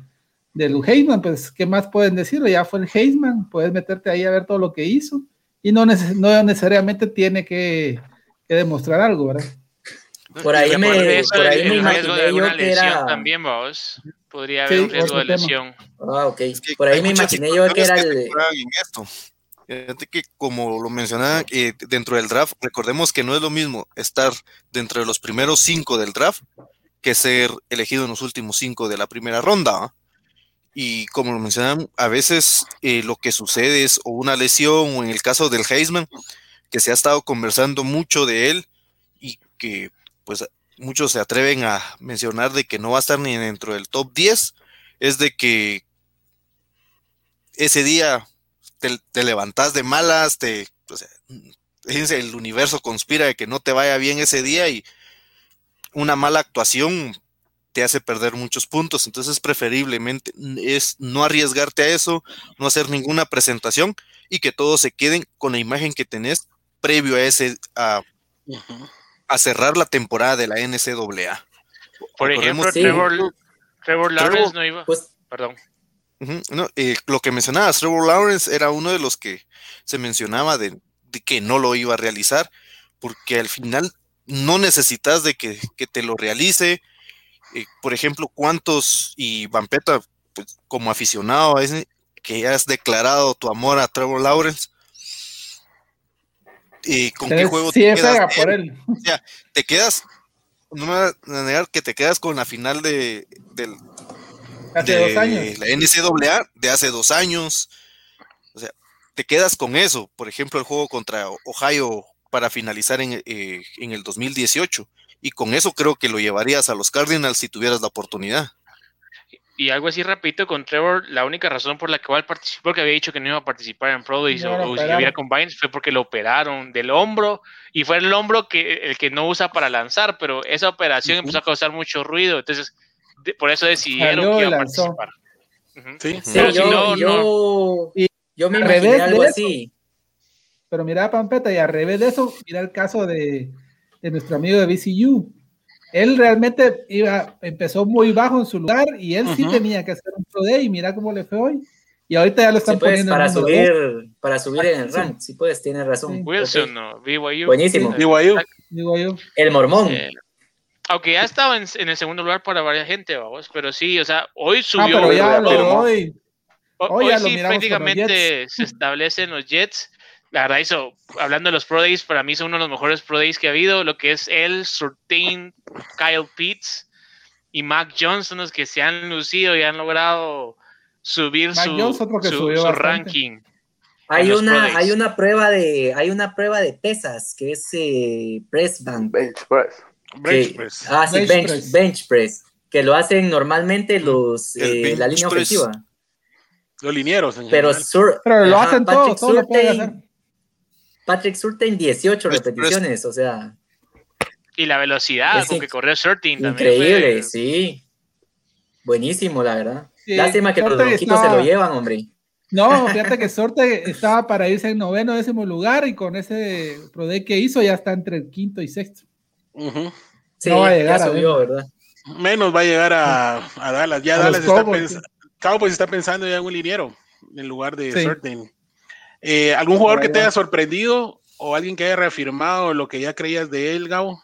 del Heisman, pues, ¿qué más pueden decirlo? Ya fue el Heisman, puedes meterte ahí a ver todo lo que hizo y no, no necesariamente tiene que, que demostrar algo, ¿verdad? Por ahí me, por ahí me imaginé yo que era... También, vos. Podría haber un riesgo de lesión. Ah, ok. por ahí me imaginé yo que era el... Fíjate que como lo mencionaba eh, dentro del draft, recordemos que no es lo mismo estar dentro de los primeros cinco del draft que ser elegido en los últimos cinco de la primera ronda. Y como lo mencionaban, a veces eh, lo que sucede es o una lesión o en el caso del Heisman, que se ha estado conversando mucho de él y que pues muchos se atreven a mencionar de que no va a estar ni dentro del top 10, es de que ese día te, te levantas de malas, te, o el universo conspira de que no te vaya bien ese día y una mala actuación te hace perder muchos puntos. Entonces, preferiblemente es no arriesgarte a eso, no hacer ninguna presentación y que todos se queden con la imagen que tenés previo a ese, a, a cerrar la temporada de la NCAA. Por ejemplo, Trevor, Lawrence no iba. Pues, perdón. Eh, lo que mencionabas, Trevor Lawrence era uno de los que se mencionaba de, que no lo iba a realizar, porque al final no necesitas de que, te lo realice. Eh, por ejemplo, ¿cuántos, y Vampeta, pues, como aficionado, es que has declarado tu amor a Trevor Lawrence, y con qué juego te quedas. Por él. O sea, te quedas, no me voy a negar que te quedas con la final de, del, hace dos años. la NCAA de hace dos años. O sea, te quedas con eso. Por ejemplo, el juego contra Ohio para finalizar en, eh, en el 2018. Y con eso creo que lo llevarías a los Cardinals si tuvieras la oportunidad y algo así repito con Trevor, la única razón por la que él participó, porque había dicho que no iba a participar en Pro Days o, si hubiera Combines, fue porque lo operaron del hombro y fue el hombro que el que no usa para lanzar, pero esa operación empezó a causar mucho ruido, entonces por eso decidieron que iba a participar. Sí, yo, yo, yo, me imaginé algo así. Pero mira, Pampeta, y al revés de eso, mira el caso de, de nuestro amigo de BCU él realmente iba, empezó muy bajo en su lugar y él sí tenía que hacer un Pro Day y mira cómo le fue hoy. Y ahorita ya lo están poniendo para subir, para subir en el rank, si puedes, tienes razón. Wilson, no, BYU. Buenísimo. BYU. El mormón. aunque ya estaba en, en, el segundo lugar para varias gente, vamos, pero sí, o sea, hoy ah, subió. Ah, pero ya lo, hoy, hoy, hoy sí prácticamente se establecen los Jets la verdad, hizo, hablando de los Pro Days, para mí son uno de los mejores Pro Days que ha habido, lo que es él, Surtain, Kyle Pitts y Mac Johnson, los que se han lucido y han logrado subir su, ranking. Hay una, hay una prueba de, hay una prueba de pesas que es eh, press bank. Bench press. Bench press. Ah, sí, bench, press. Que lo hacen normalmente los, eh, la línea ofensiva. Los linieros, pero, pero lo hacen todos, todo lo pueden hacer. Patrick Surtain 18 repeticiones, o sea. Y la velocidad con que corrió Surtain Increíble, sí. Buenísimo, la verdad. Lástima que los loquitos se lo llevan, hombre. No, fíjate que Sorte estaba para irse en noveno, décimo lugar y con ese Pro que hizo ya está entre el quinto y sexto. Sí, no va a llegar ya subió, ¿verdad? Menos va a llegar a, a Dallas. Ya Dallas está, pensando, está pensando ya en un liniero en lugar de sí. Eh, ¿Algún jugador que te haya sorprendido o alguien que haya reafirmado lo que ya creías de él, Gabo?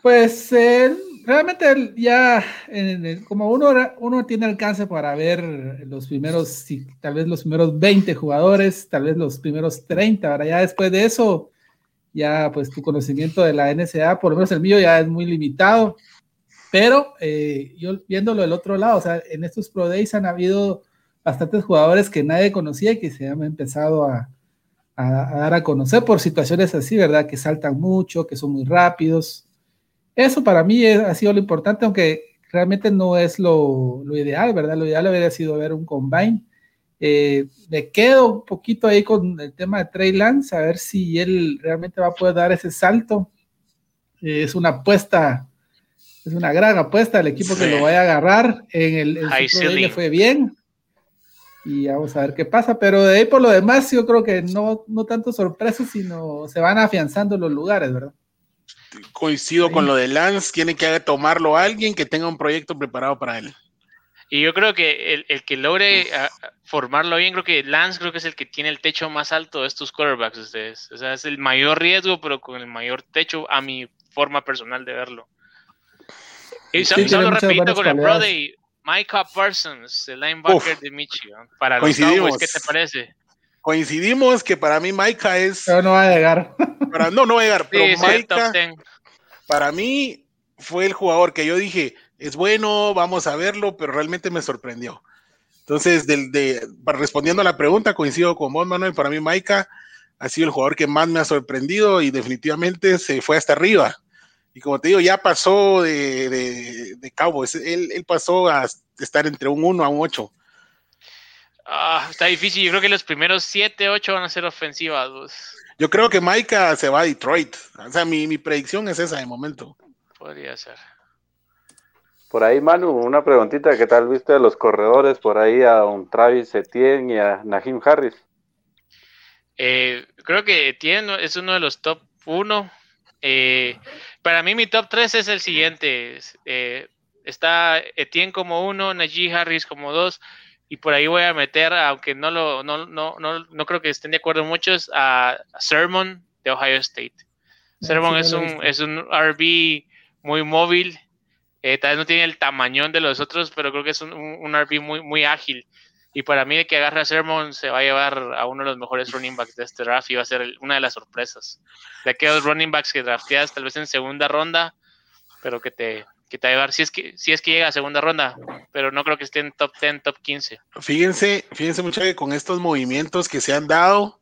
Pues eh, realmente ya, como uno, uno tiene alcance para ver los primeros, tal vez los primeros 20 jugadores, tal vez los primeros 30, ahora ya después de eso, ya pues tu conocimiento de la NSA, por lo menos el mío ya es muy limitado, pero eh, yo viéndolo del otro lado, o sea, en estos Pro Days han habido bastantes jugadores que nadie conocía y que se han empezado a, dar a conocer por situaciones así, ¿verdad? Que saltan mucho, que son muy rápidos. Eso para mí ha sido lo importante, aunque realmente no es lo, ideal, ¿verdad? Lo ideal habría sido ver un combine. Eh, me quedo un poquito ahí con el tema de Trey Lance, a ver si él realmente va a poder dar ese salto. Eh, es una apuesta Es una gran apuesta el equipo que lo vaya a agarrar. En el, en le fue bien. Y vamos a ver qué pasa. Pero de ahí por lo demás, yo creo que no, no tanto sorpresas, sino se van afianzando los lugares, ¿verdad? Coincido con lo de Lance, tiene que tomarlo alguien que tenga un proyecto preparado para él. Y yo creo que el, el que logre formarlo bien, creo que Lance creo que es el que tiene el techo más alto de estos quarterbacks. Ustedes. O sea, es el mayor riesgo, pero con el mayor techo a mi forma personal de verlo. Y solo repito con el pro de Micah Parsons, el linebacker de Michigan. Para los Cowboys, ¿qué te parece? Coincidimos que para mí Micah es. Pero no va a llegar. Para, no, no va a llegar. Pero Micah, para mí, fue el jugador que yo dije es bueno, vamos a verlo, pero realmente me sorprendió. Entonces, del, de, respondiendo a la pregunta, coincido con vos, Manuel. Para mí, Maika ha sido el jugador que más me ha sorprendido y definitivamente se fue hasta arriba. Y como te digo, ya pasó de, de, de Cowboys. Él, él, pasó a estar entre un 1 a un 8. Ah, está difícil. Yo creo que los primeros 7, 8 van a ser ofensivas. Yo creo que Maika se va a Detroit. O sea, mi, mi predicción es esa de momento. Podría ser. Por ahí, Manu, una preguntita, ¿qué tal viste a los corredores por ahí a un Travis Etienne y a Nahim Harris? Eh, creo que Etienne es uno de los top 1. Eh, para mí mi top 3 es el siguiente. Eh, está Etienne como 1, Najee Harris como 2 y por ahí voy a meter, aunque no lo no, no, no, no creo que estén de acuerdo muchos, a, Sermon de Ohio State. Sermon es, un, es un RB muy móvil, eh, tal vez no tiene el tamañón de los otros, pero creo que es un, un RB muy, muy ágil. Y para mí, de que agarre a Sermon, se va a llevar a uno de los mejores running backs de este draft y va a ser una de las sorpresas. De aquellos running backs que drafteas tal vez en segunda ronda, pero que te, que te va a llevar, si es que, si es que llega a segunda ronda, pero no creo que esté en top 10, top 15. Fíjense, fíjense mucho que con estos movimientos que se han dado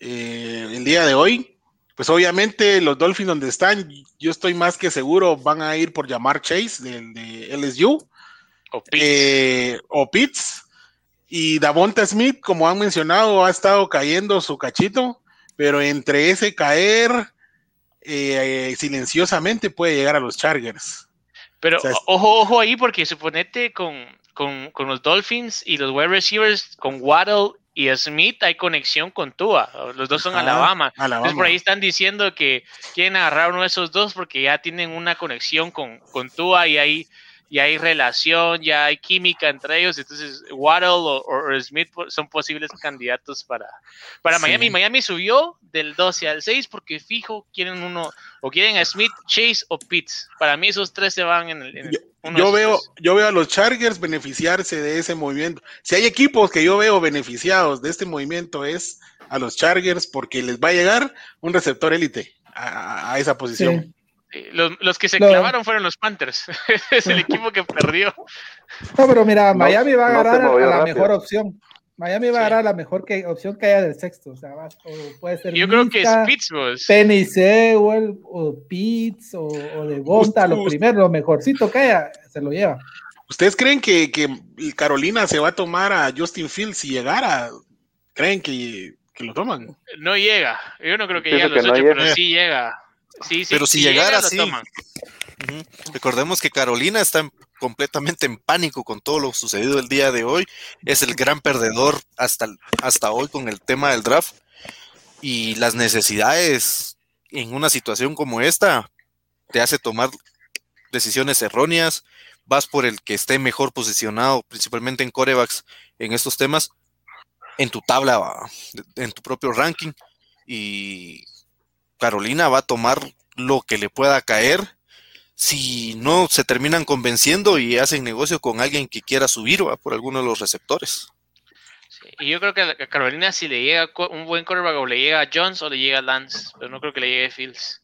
eh, el día de hoy, pues obviamente los Dolphins donde están, yo estoy más que seguro van a ir por llamar Chase de, LSU o Pitts. Eh, o Pitts. Y Davonta Smith, como han mencionado, ha estado cayendo su cachito, pero entre ese caer eh, silenciosamente puede llegar a los Chargers. Pero ojo, ojo ahí, porque suponete con, con, con, los Dolphins y los wide receivers, con Waddle y Smith hay conexión con Tua. Los dos son Alabama. Entonces por ahí están diciendo que quieren agarrar uno de esos dos porque ya tienen una conexión con, con Tua y hay, y hay relación, ya hay química entre ellos. Entonces Waddle o, Smith son posibles candidatos para, para Miami. Miami subió del 12 al 6 porque fijo quieren uno o quieren a Smith, Chase o Pitts. Para mí esos tres se van en el yo veo, yo veo a los Chargers beneficiarse de ese movimiento. Si hay equipos que yo veo beneficiados de este movimiento es a los Chargers porque les va a llegar un receptor élite a, esa posición. Los, que se clavaron fueron los Panthers. es el equipo que perdió. No, pero mira, Miami va a agarrar a la mejor opción. Miami va a agarrar la mejor que, opción que haya del sexto. O sea, puede ser. Yo creo que es Pitts. Penny Sewell, o Pitts, o, de Bonta, lo primero, lo mejorcito que haya, se lo lleva. ¿Ustedes creen que, que, Carolina se va a tomar a Justin Fields si llegara? ¿Creen que, que lo toman? No llega. Yo no creo que llegue a los ocho, pero sí llega. Sí, sí, pero si, llegara, sí. Recordemos que Carolina está en completamente en pánico con todo lo sucedido el día de hoy. Es el gran perdedor hasta, hasta hoy con el tema del draft. Y las necesidades en una situación como esta te hace tomar decisiones erróneas. Vas por el que esté mejor posicionado, principalmente en corebacks, en estos temas, en tu tabla, en tu propio ranking. Y Carolina va a tomar lo que le pueda caer si no se terminan convenciendo y hacen negocio con alguien que quiera subir por alguno de los receptores. y yo creo que a Carolina si le llega un buen quarterback o le llega a Jones o le llega a Lance, pero no creo que le llegue a Fields.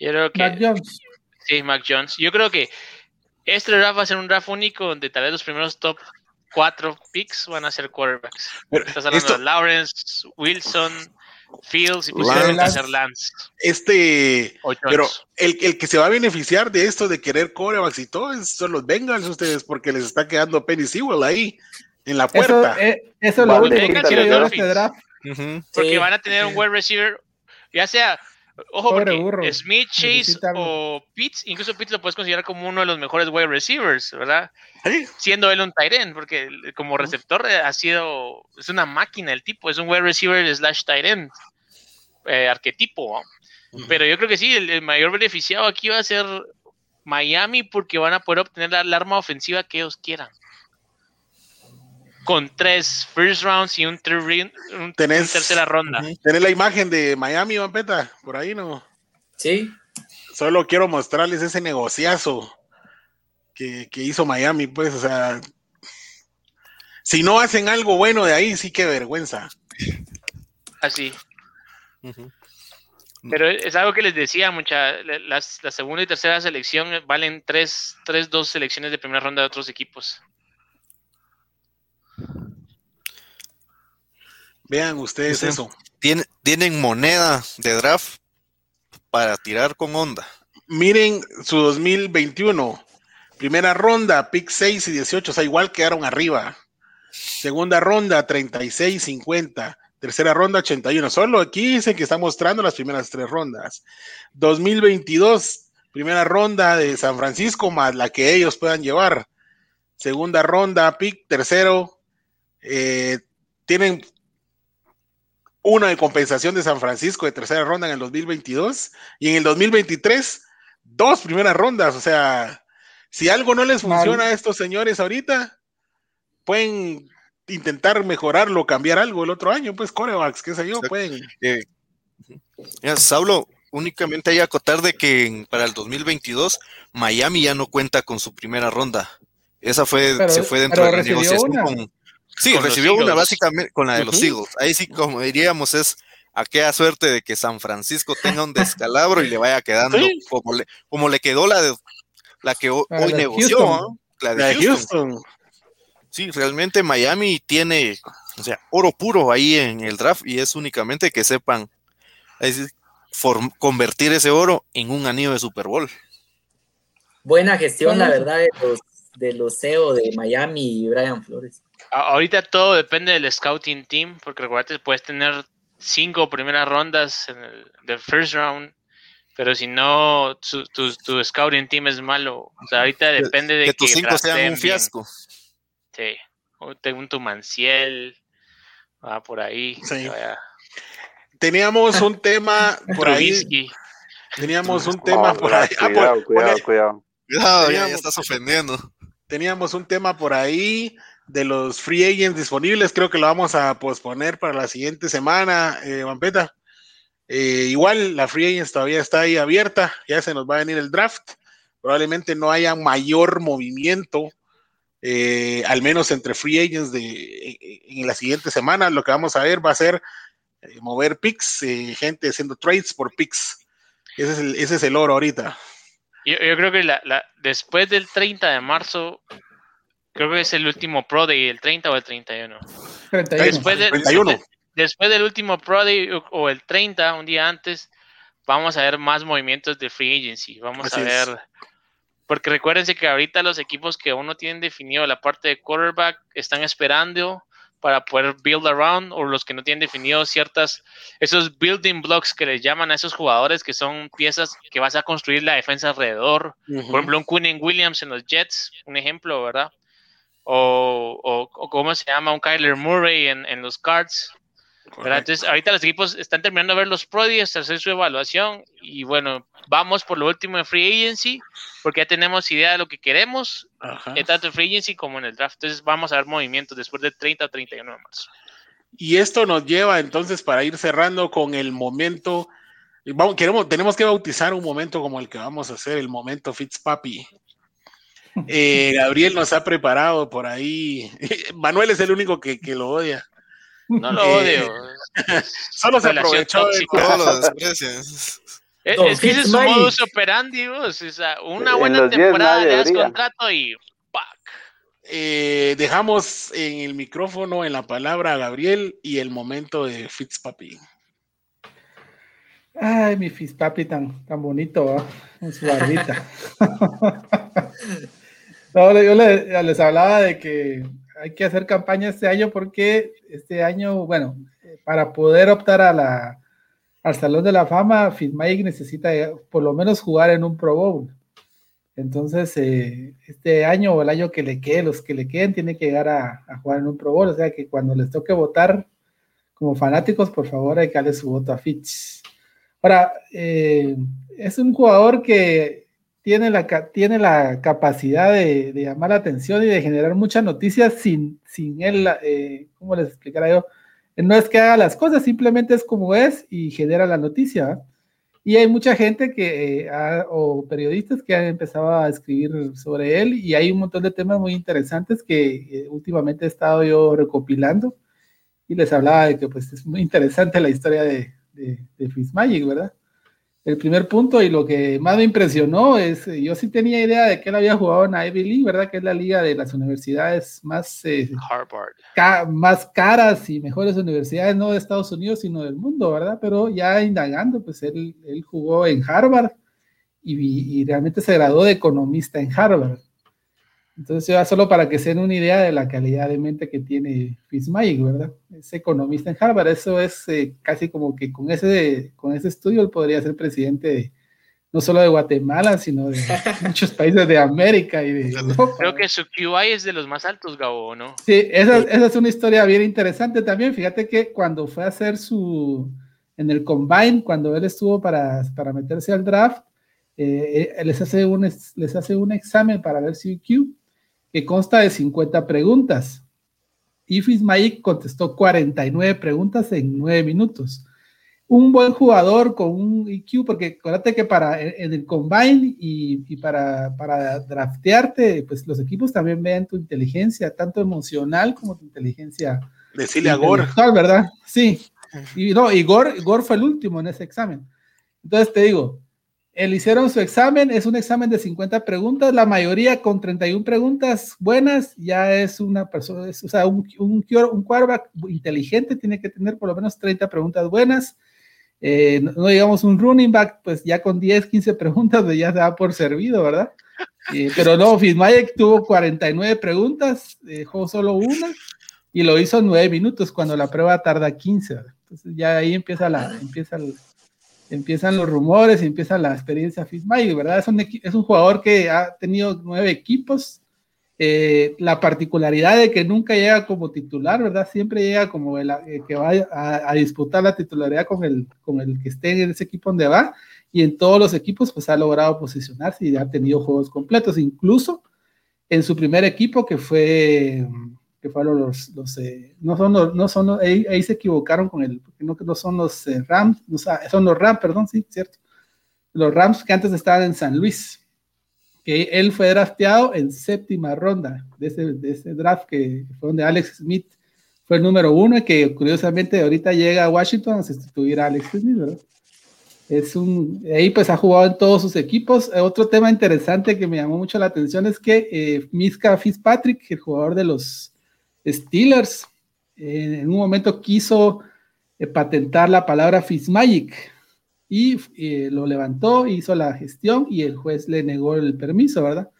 Yo creo que, Mac Jones. Sí, Mac Jones. Yo creo que este draft va a ser un draft único donde tal vez los primeros top cuatro picks van a ser quarterbacks. Estás hablando de Lawrence, Wilson, Fields y pusieron a hacer Lance. Este, pero el, el, que se va a beneficiar de esto de querer corebacks y todo son los Bengals ustedes porque les está quedando Penny Sewell ahí en la puerta. Eh, eso, es lo único que quiero yo este draft. Porque van a tener un wide receiver, ya sea Ojo, porque Smith, Chase o Pitts, incluso Pitts lo puedes considerar como uno de los mejores wide receivers, ¿verdad? Siendo él un tight end, porque como receptor eh, ha sido, es una máquina el tipo, es un wide receiver slash tight end, eh, arquetipo. Pero yo creo que sí, el, mayor beneficiado aquí va a ser Miami porque van a poder obtener la arma ofensiva que ellos quieran con tres first rounds y un, tercera ronda. ¿Tenés la imagen de Miami, Vampeta? Por ahí, ¿no? Sí. Solo quiero mostrarles ese negociazo que, hizo Miami, pues, o sea, si no hacen algo bueno de ahí, sí que vergüenza. Así. Pero es algo que les decía, mucha, la, segunda y tercera selección valen tres, tres, dos selecciones de primera ronda de otros equipos. Vean ustedes eso. Tienen, tienen moneda de draft para tirar con onda. Miren su 2021. Primera ronda, pick 6 y 18, o sea, igual quedaron arriba. Segunda ronda, 36, 50. Tercera ronda, 81. Solo aquí dicen que está mostrando las primeras tres rondas. 2022, primera ronda de San Francisco más la que ellos puedan llevar. Segunda ronda, pick tercero. Eh, tienen una de compensación de San Francisco de tercera ronda en el 2022 y en el 2023 dos primeras rondas. O sea, si algo no les funciona a estos señores ahorita, pueden intentar mejorarlo, cambiar algo el otro año, pues corebacks, qué sé yo, pueden. Eh, Saulo, únicamente hay que acotar de que para el 2022 Miami ya no cuenta con su primera ronda. Esa fue, se fue dentro de la negociación con, Sí, recibió una básicamente con la de los Eagles. Ahí sí, como diríamos, es aquella suerte de que San Francisco tenga un descalabro y le vaya quedando como, le, como le quedó la de la que hoy, negoció, la de, Houston. Sí, realmente Miami tiene, o sea, oro puro ahí en el draft y es únicamente que sepan convertir ese oro en un anillo de Super Bowl. Buena gestión, la verdad, de los, de los CEO de Miami y Brian Flores. Ahorita todo depende del scouting team, porque recuerda puedes tener cinco primeras rondas en el del first round, pero si no, tu, scouting team es malo. O sea, ahorita depende de que, tus cinco sean un fiasco. Sí, o tengo un Tumanciel, va por ahí. Teníamos un tema por ahí. Teníamos un tema por ahí. Ah, cuidado, cuidado, cuidado. Cuidado, ya estás ofendiendo. Teníamos un tema por ahí de los free agents disponibles. Creo que lo vamos a posponer para la siguiente semana, eh, Vampeta. Eh, igual la free agents todavía está ahí abierta, ya se nos va a venir el draft. Probablemente no haya mayor movimiento, eh, al menos entre free agents en, la siguiente semana. Lo que vamos a ver va a ser eh, mover picks, gente haciendo trades por picks. Ese es el, oro ahorita. Yo, creo que la, después del 30 de marzo Creo que es el último Pro Day, el 30 o el 31. 31. Después, después del último Pro Day o el 30, un día antes, vamos a ver más movimientos de free agency. Vamos a ver. Porque recuérdense que ahorita los equipos que aún no tienen definido la parte de quarterback están esperando para poder build around o los que no tienen definido ciertas, esos building blocks que les llaman a esos jugadores que son piezas que vas a construir la defensa alrededor. Por ejemplo, un Quinn Williams en los Jets, un ejemplo, ¿verdad? O, o, cómo se llama un Kyler Murray en, los cards. Entonces, ahorita los equipos están terminando de ver los Pro hacer su evaluación y bueno, vamos por lo último en Free Agency porque ya tenemos idea de lo que queremos, tanto en Free Agency como en el draft. Entonces, vamos a ver movimientos después del 30 o 31 de marzo. Y esto nos lleva entonces para ir cerrando con el momento. Vamos, queremos, tenemos que bautizar un momento como el que vamos a hacer, el momento Fitzpapi. Eh, Gabriel nos ha preparado por ahí. Manuel es el único que, lo odia. No lo odio. Solo se aprovechó de Es, que ese es su modus operandi, una buena temporada, le das contrato y eh, dejamos en el micrófono, en la palabra a Gabriel y el momento de Fitzpapi. Ay, mi Fitzpapi tan, tan bonito, con su barbita. yo les, hablaba de que hay que hacer campaña este año porque este año, bueno, para poder optar a la, al Salón de la Fama, Fitzmagic necesita por lo menos jugar en un Pro Bowl. Entonces, eh, este año o el año que le quede, los que le queden, tiene que llegar a, jugar en un Pro Bowl. O sea que cuando les toque votar como fanáticos, por favor, hay que darle su voto a Fitz. Ahora, eh, es un jugador que tiene la, tiene la capacidad de, llamar la atención y de generar muchas noticias sin, sin él, eh, ¿cómo les explicara yo? No es que haga las cosas, simplemente es como es y genera la noticia. Y hay mucha gente que, eh, o periodistas que han empezado a escribir sobre él y hay un montón de temas muy interesantes que eh, últimamente he estado yo recopilando y les hablaba de que pues es muy interesante la historia de, de, de Fitzmagic, ¿verdad? El primer punto y lo que más me impresionó es, eh, yo sí tenía idea de que él había jugado en Ivy League, ¿verdad? Que es la liga de las universidades más, eh, más caras y mejores universidades, no de Estados Unidos, sino del mundo, ¿verdad? Pero ya indagando, pues él, él jugó en Harvard y, y realmente se graduó de economista en Harvard. Entonces, ya solo para que se den una idea de la calidad de mente que tiene Fitzmagic, ¿verdad? Es economista en Harvard, eso es eh, casi como que con ese, con ese estudio él podría ser presidente no solo de Guatemala, sino de muchos países de América y de Creo que su QI es de los más altos, Gabo, ¿no? Sí, esa, esa, es una historia bien interesante también. Fíjate que cuando fue a hacer su, en el Combine, cuando él estuvo para, para meterse al draft, eh, eh, les, hace un, les hace un examen para ver su IQ que consta de 50 preguntas. Y Fitzmagic contestó 49 preguntas en 9 minutos. Un buen jugador con un IQ, porque acuérdate que para en el combine y, para, para, draftearte, pues los equipos también ven tu inteligencia, tanto emocional como tu inteligencia. Decirle a Gore. ¿verdad? Sí. Y no, y Gore fue el último en ese examen. Entonces te digo, él hicieron su examen, es un examen de 50 preguntas, la mayoría con 31 preguntas buenas, ya es una persona, o sea, un, un, un quarterback inteligente tiene que tener por lo menos 30 preguntas buenas. Eh, no, digamos un running back, pues ya con 10, 15 preguntas pues ya se da por servido, ¿verdad? Eh, pero no, Fitzmagic tuvo 49 preguntas, dejó solo una y lo hizo en 9 minutos cuando la prueba tarda 15. Entonces ya ahí empieza la, empieza el, empiezan los rumores empieza la experiencia Fitzmagic, ¿verdad? Es un, es un jugador que ha tenido nueve equipos. Eh, la particularidad de que nunca llega como titular, ¿verdad? Siempre llega como el, eh, que va a, disputar la titularidad con el, con el que esté en ese equipo donde va. Y en todos los equipos, pues ha logrado posicionarse y ha tenido juegos completos. Incluso en su primer equipo, que fue que fueron los, los eh, no son los, no son ahí, se equivocaron con el, porque no, no son los eh, Rams, no, son los Rams, perdón, sí, cierto. Los Rams que antes estaban en San Luis, que él fue drafteado en séptima ronda de ese, de ese draft que fue donde Alex Smith fue el número uno y que curiosamente ahorita llega a Washington a sustituir a Alex Smith, ¿verdad? Es un, ahí pues ha jugado en todos sus equipos. Otro tema interesante que me llamó mucho la atención es que eh, Miska Fitzpatrick, el jugador de los Steelers en un momento quiso eh, patentar la palabra Fitzmagic y eh, lo levantó, hizo la gestión y el juez le negó el permiso, ¿verdad?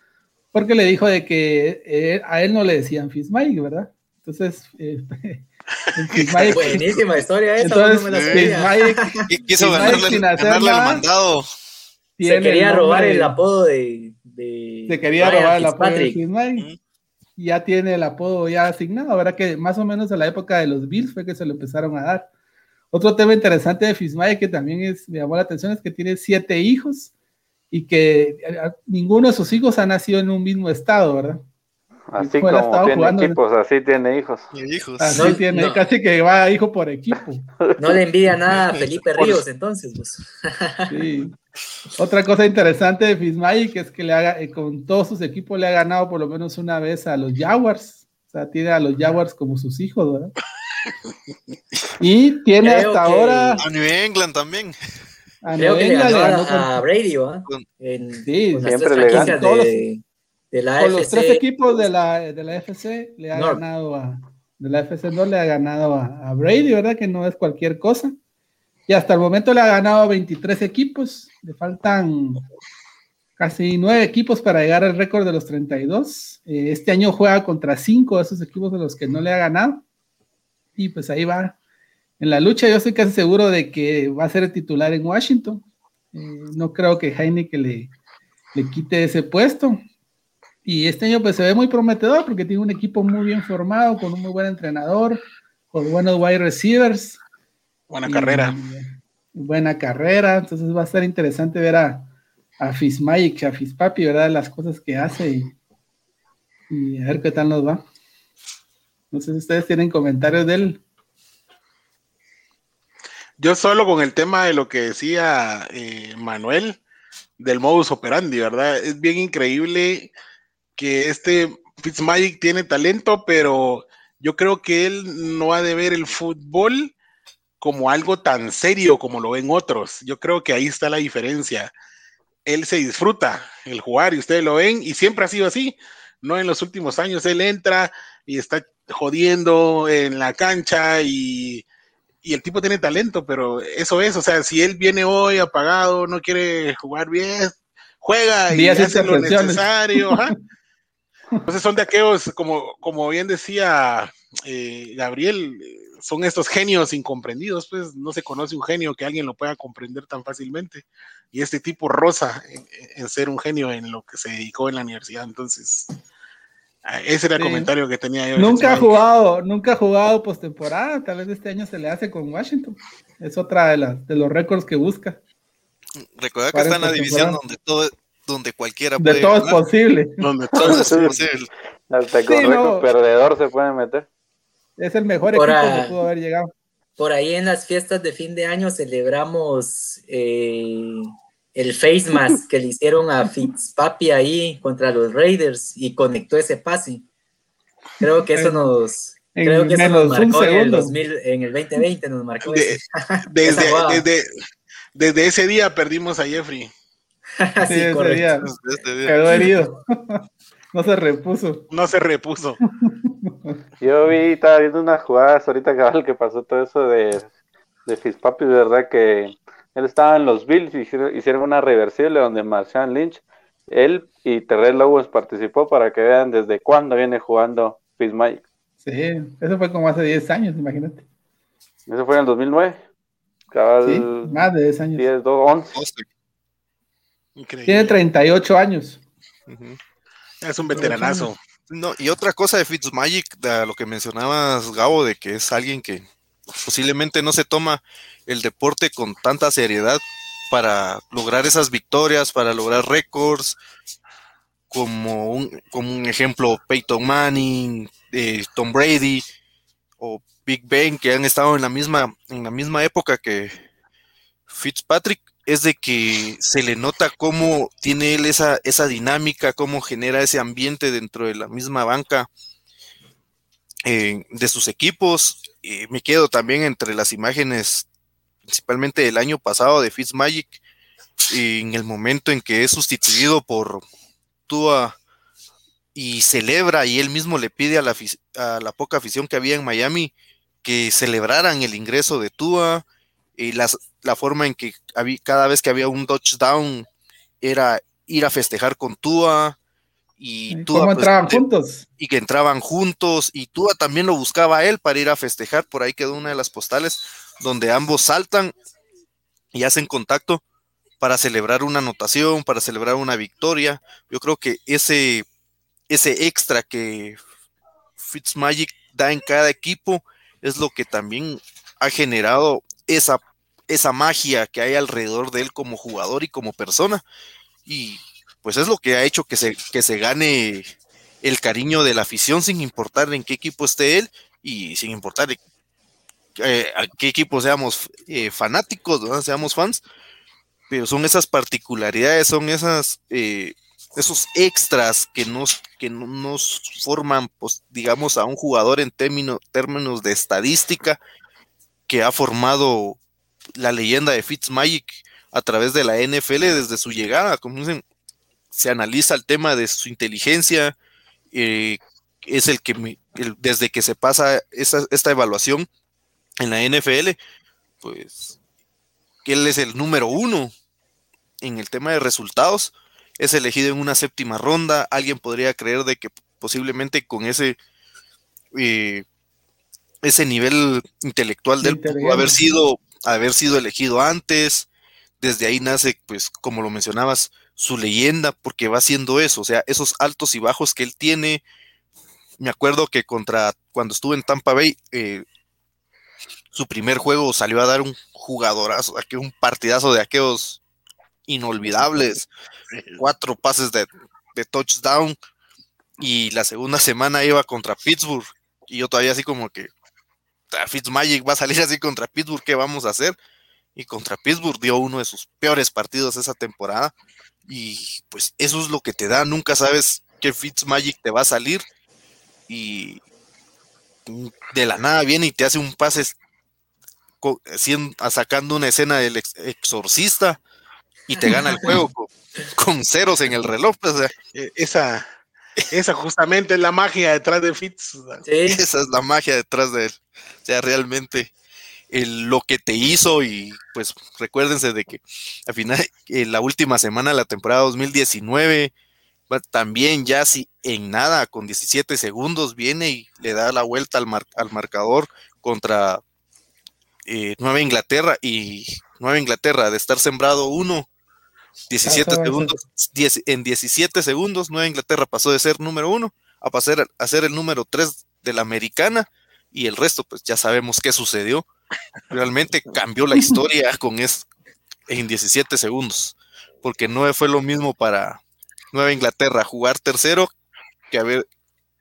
Porque le dijo de que eh, a él no le decían Fitzmagic, ¿verdad? Entonces, buenísima historia esa, entonces, no me la Quiso ganarle, ganarle el mandado. Se quería robar el apodo de, de se quería robar el apodo de Fitzmagic ya tiene el apodo ya asignado, ¿verdad? Que más o menos a la época de los Bills fue que se lo empezaron a dar. Otro tema interesante de Fismay que también es, me llamó la atención es que tiene siete hijos y que eh, ninguno de sus hijos ha nacido en un mismo estado, ¿verdad? Así como tiene equipos, así tiene hijos. Así tiene, casi que va hijo por equipo. No le envía nada a Felipe Ríos, entonces. Pues. Sí. Otra cosa interesante de Fitzmagic es que le haga, eh, con todos sus equipos le ha ganado por lo menos una vez a los Jaguars. O sea, tiene a los Jaguars como sus hijos, ¿verdad? Y tiene hasta ahora. A New England también. A Creo que le a, Brady, ¿va? sí, siempre le gana. Todos, de la con los tres equipos de la, de la FC le ha ganado a. De la FC no le ha ganado a, a Brady, ¿verdad? Que no es cualquier cosa. Y hasta el momento le ha ganado 23 equipos. Le faltan casi 9 equipos para llegar al récord de los 32. Eh, este año juega contra 5 de esos equipos de los que no le ha ganado. Y pues ahí va en la lucha. Yo estoy casi seguro de que va a ser el titular en Washington. Eh, no creo que Heineken le, le quite ese puesto. Y este año pues se ve muy prometedor porque tiene un equipo muy bien formado, con un muy buen entrenador, con buenos wide receivers. Buena carrera. Buena carrera, entonces va a ser interesante ver a, a Fitzmagic, a Fitzpapi, ¿verdad? Las cosas que hace y, y, a ver qué tal nos va. No sé si ustedes tienen comentarios de él. Yo solo con el tema de lo que decía eh, Manuel, del modus operandi, ¿verdad? Es bien increíble que este Fitzmagic tiene talento, pero yo creo que él no ha de ver el fútbol como algo tan serio como lo ven otros. Yo creo que ahí está la diferencia. Él se disfruta el jugar y ustedes lo ven y siempre ha sido así. No en los últimos años él entra y está jodiendo en la cancha y, y el tipo tiene talento, pero eso es, o sea, si él viene hoy apagado, no quiere jugar bien, juega y hace lo necesario. Entonces son de aquellos, como, como bien decía eh, Gabriel, son estos genios incomprendidos, pues no se conoce un genio que alguien lo pueda comprender tan fácilmente. Y este tipo rosa en, ser un genio en lo que se dedicó en la universidad. Entonces, ah, ese era el comentario que tenía yo. Nunca ha jugado, nunca ha jugado postemporada, tal vez este año se le hace con Washington. Es otra de, las, de los récords que busca. Recuerda que está en la división donde todo, donde cualquiera puede. De todo es posible. Donde todo es posible. Hasta con perdedor se puede meter. Es el mejor equipo que pudo haber llegado. Por ahí en las fiestas de fin de año celebramos eh, el face mask que le hicieron a Fitzpapi ahí contra los Raiders y conectó ese pase. Creo que eso nos, creo que eso nos marcó en el, 2000, en el 2020, nos marcó. desde, desde, desde, ese día perdimos a Jeffrey. sí, ese día. Quedó herido. no se repuso. No se repuso. Yo vi, estaba viendo unas jugadas ahorita cabal que pasó todo eso de, de Fitzpapi, de verdad que él estaba en los Bills y hicieron, una reversible donde Marshawn Lynch, él y Terrell Owens participó para que vean desde cuándo viene jugando Fitzmagic. Sí, eso fue como hace 10 años, imagínate. Eso fue en el 2009. Cabal, sí, más de 10 años. 10, 2, 11. Tiene 38 años. Es un veteranazo. No, y otra cosa de Fitzmagic, de lo que mencionabas, Gabo, de que es alguien que posiblemente no se toma el deporte con tanta seriedad para lograr esas victorias, para lograr récords, como un, como un ejemplo Peyton Manning, eh, Tom Brady o Big Ben, que han estado en la misma, en la misma época que Fitzpatrick es de que se le nota cómo tiene él esa, esa dinámica, cómo genera ese ambiente dentro de la misma banca eh, de sus equipos. me quedo también entre las imágenes, principalmente del año pasado de Fitzmagic, en el momento en que es sustituido por Tua y celebra y él mismo le pide a la, a la poca afición que había en Miami que celebraran el ingreso de Tua y las, la forma en que había, cada vez que había un touchdown era ir a festejar con Tua y Tua, pues, entraban juntos? Y que entraban juntos y Tua también lo buscaba a él para ir a festejar, por ahí quedó una de las postales donde ambos saltan y hacen contacto para celebrar una anotación, para celebrar una victoria. Yo creo que ese, ese extra que Fitzmagic da en cada equipo es lo que también ha generado esa, esa magia que hay alrededor de él como jugador y como persona. Y pues es lo que ha hecho que se, que se gane el cariño de la afición sin importar en qué equipo esté él y sin importar eh, a qué equipo seamos eh, fanáticos, seamos fans, pero son esas particularidades, son esas, eh, esos extras que nos, que nos forman, pues, digamos, a un jugador en términos, términos de estadística que ha formado la leyenda de Fitzmagic a través de la NFL desde su llegada. Como dicen, se analiza el tema de su inteligencia, eh, es el que desde que se pasa esta evaluación en la NFL, pues él es el número uno en el tema de resultados, es elegido en una séptima ronda, alguien podría creer de que posiblemente con ese eh, ese nivel intelectual de él pudo haber sido, haber sido elegido antes. Desde ahí nace, pues, como lo mencionabas, su leyenda, porque va haciendo eso, o sea, esos altos y bajos que él tiene. Me acuerdo que contra, cuando estuve en Tampa Bay, eh, su primer juego salió a dar un jugadorazo, un partidazo de aquellos inolvidables, cuatro pases de, de touchdown, y la segunda semana iba contra Pittsburgh, y yo todavía así como que, Fitzmagic va a salir así contra Pittsburgh, ¿qué vamos a hacer? Y contra Pittsburgh dio uno de sus peores partidos esa temporada. Y pues eso es lo que te da, nunca sabes qué Fitzmagic te va a salir. Y de la nada viene y te hace un pase sacando una escena del exorcista y te gana el juego con, ceros en el reloj. E, esa, esa justamente es la magia detrás de Fitz. Esa es la magia detrás de él. O sea, realmente lo que te hizo y pues recuérdense de que al final, en la última semana de la temporada 2019, también ya si en nada, con 17 segundos, viene y le da la vuelta al, al marcador contra eh, Nueva Inglaterra y Nueva Inglaterra de estar sembrado uno 17 segundos, en 17 segundos, Nueva Inglaterra pasó de ser número uno a pasar a ser el número 3 de la americana y el resto, pues ya sabemos qué sucedió. Realmente cambió la historia con es, en 17 segundos, porque no fue lo mismo para Nueva Inglaterra jugar tercero que haber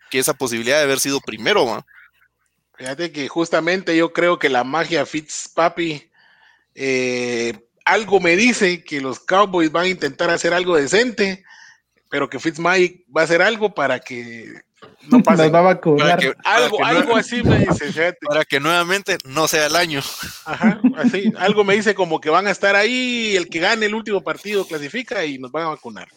que esa posibilidad de haber sido primero. Fíjate que justamente yo creo que la magia Fitzpapi eh, algo me dice que los Cowboys van a intentar hacer algo decente, pero que Fitzmagic va a hacer algo para que no pase. algo, algo así me dice, Para que nuevamente no sea el año. Ajá, así. Algo me dice como que van a estar ahí, el que gane el último partido clasifica y nos van a vacunar.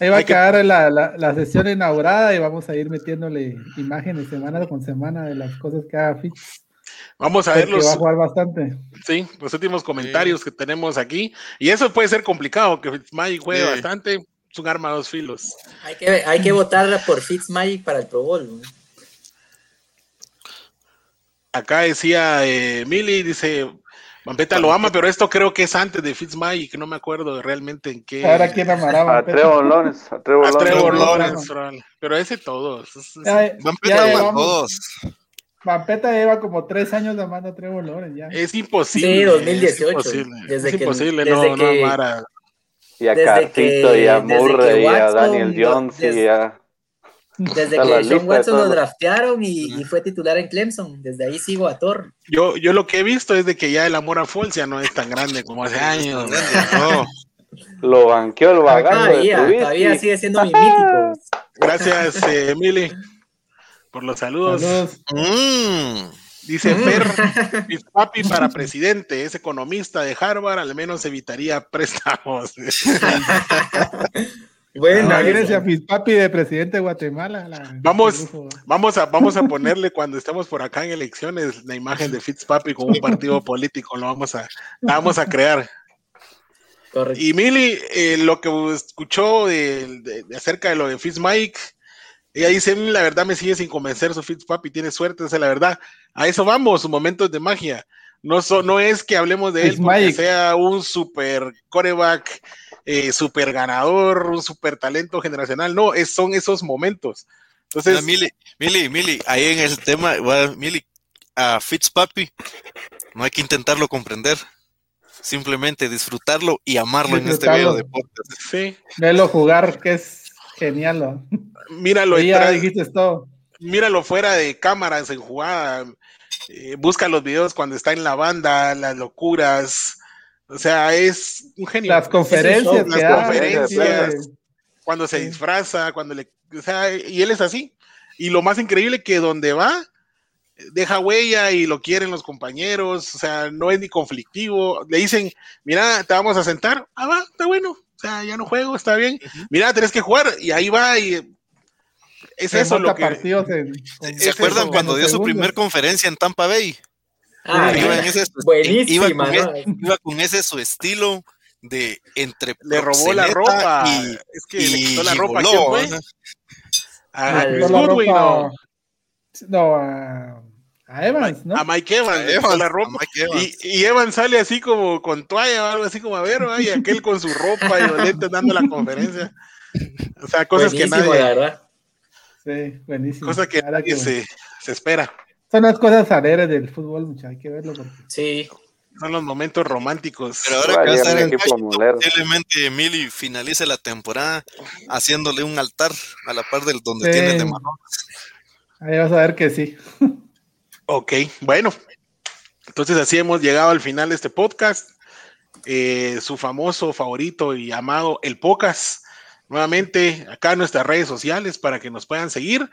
Ahí va a quedar la, la, sesión inaugurada y vamos a ir metiéndole imágenes semana con semana de las cosas que haga Fitz. Vamos a ver los. Va a jugar bastante. Sí, los últimos comentarios que tenemos aquí. Y eso puede ser complicado, que Fitzmagic juegue bastante. Es un arma a dos filos. Hay que, hay que votar por Fitzmagic para el Pro Bowl. Acá decía eh, Millie, dice. Vampeta lo ama, pero esto creo que es antes de Fitzmagic, no me acuerdo realmente en qué. Ahora quién amará. A Trevor Lawrence. A Trevor, Lawrence. Pero ese todos. Vampeta ama a todos. Vampeta lleva como tres años amando a Trevor Lawrence ya. Es imposible. Sí, 2018. Es imposible, desde es imposible no, no amar Y a Cartito, y a Murray, y a Daniel Jones, y a... Desde que Sean Watson lo draftearon y, fue titular en Clemson, desde ahí sigo a Thor. Yo, yo lo que he visto es de que ya el amor a ya no es tan grande como hace años. Lo banqueó el vagabundo. Todavía, todavía sigue siendo mi mítico. Gracias, eh, Emily por los saludos. Mm. Dice Fer, mi papi para presidente, es economista de Harvard, al menos evitaría préstamos. bueno, a papi de presidente de Guatemala. vamos, vamos, a, vamos a ponerle cuando estemos por acá en elecciones la imagen de Fitzpapi con un partido político, lo vamos a, vamos a crear. Y Mili, eh, lo que escuchó de, acerca de lo de Fitzmike, ella dice, la verdad me sigue sin convencer, su Fitzpapi tiene suerte, esa es la verdad. A eso vamos, sus momentos de magia. No, no es que hablemos de él porque sea un super coreback, eh, super ganador, un super talento generacional. No, es, son esos momentos. Entonces, Mili, Mili, Mili, ahí en el tema, Mili, a Fitzpapi, no hay que intentarlo comprender. Simplemente disfrutarlo y amarlo en este video de podcast. Sí. Velo jugar, que es Genial. Míralo, ya dijiste todo. Míralo fuera de cámaras en jugada. Eh, busca los videos cuando está en la banda, las locuras. O sea, es un genio. Las conferencias. las conferencias. Cuando se disfraza, cuando le. O sea, y él es así. Y lo más increíble que donde va, deja huella y lo quieren los compañeros, o sea, no es ni conflictivo. Le dicen, mira, te vamos a sentar, ah, va, está bueno, ya no juego, está bien. Mira, tenés que jugar y ahí va y es eso lo que... ¿Se acuerdan cuando dio su primer conferencia en Tampa Bay? Ah, iba, iba, con ese, su estilo de entre le robó la ropa. y, es que le quitó la ropa ¿no? a Chris Goodwin no, no A Evans, ¿no? A Mike Evans, la ropa. Y, Evans sale así como con toalla o algo así como a ver, y aquel con su ropa y lentes dando la conferencia. O sea, cosas que nadie. Sí, buenísimo. Cosas que nadie se, se, espera. Son las cosas alegres del fútbol, muchachos, hay que verlo. Porque... Sí. Son los momentos románticos. Pero ahora que va a estar en posiblemente Emily finalice la temporada haciéndole un altar a la par del donde tiene de mano. Ahí vas a ver que sí. Ok, bueno. Entonces así hemos llegado al final de este podcast. Eh, su famoso favorito y amado El Pocas. Nuevamente acá en nuestras redes sociales para que nos puedan seguir.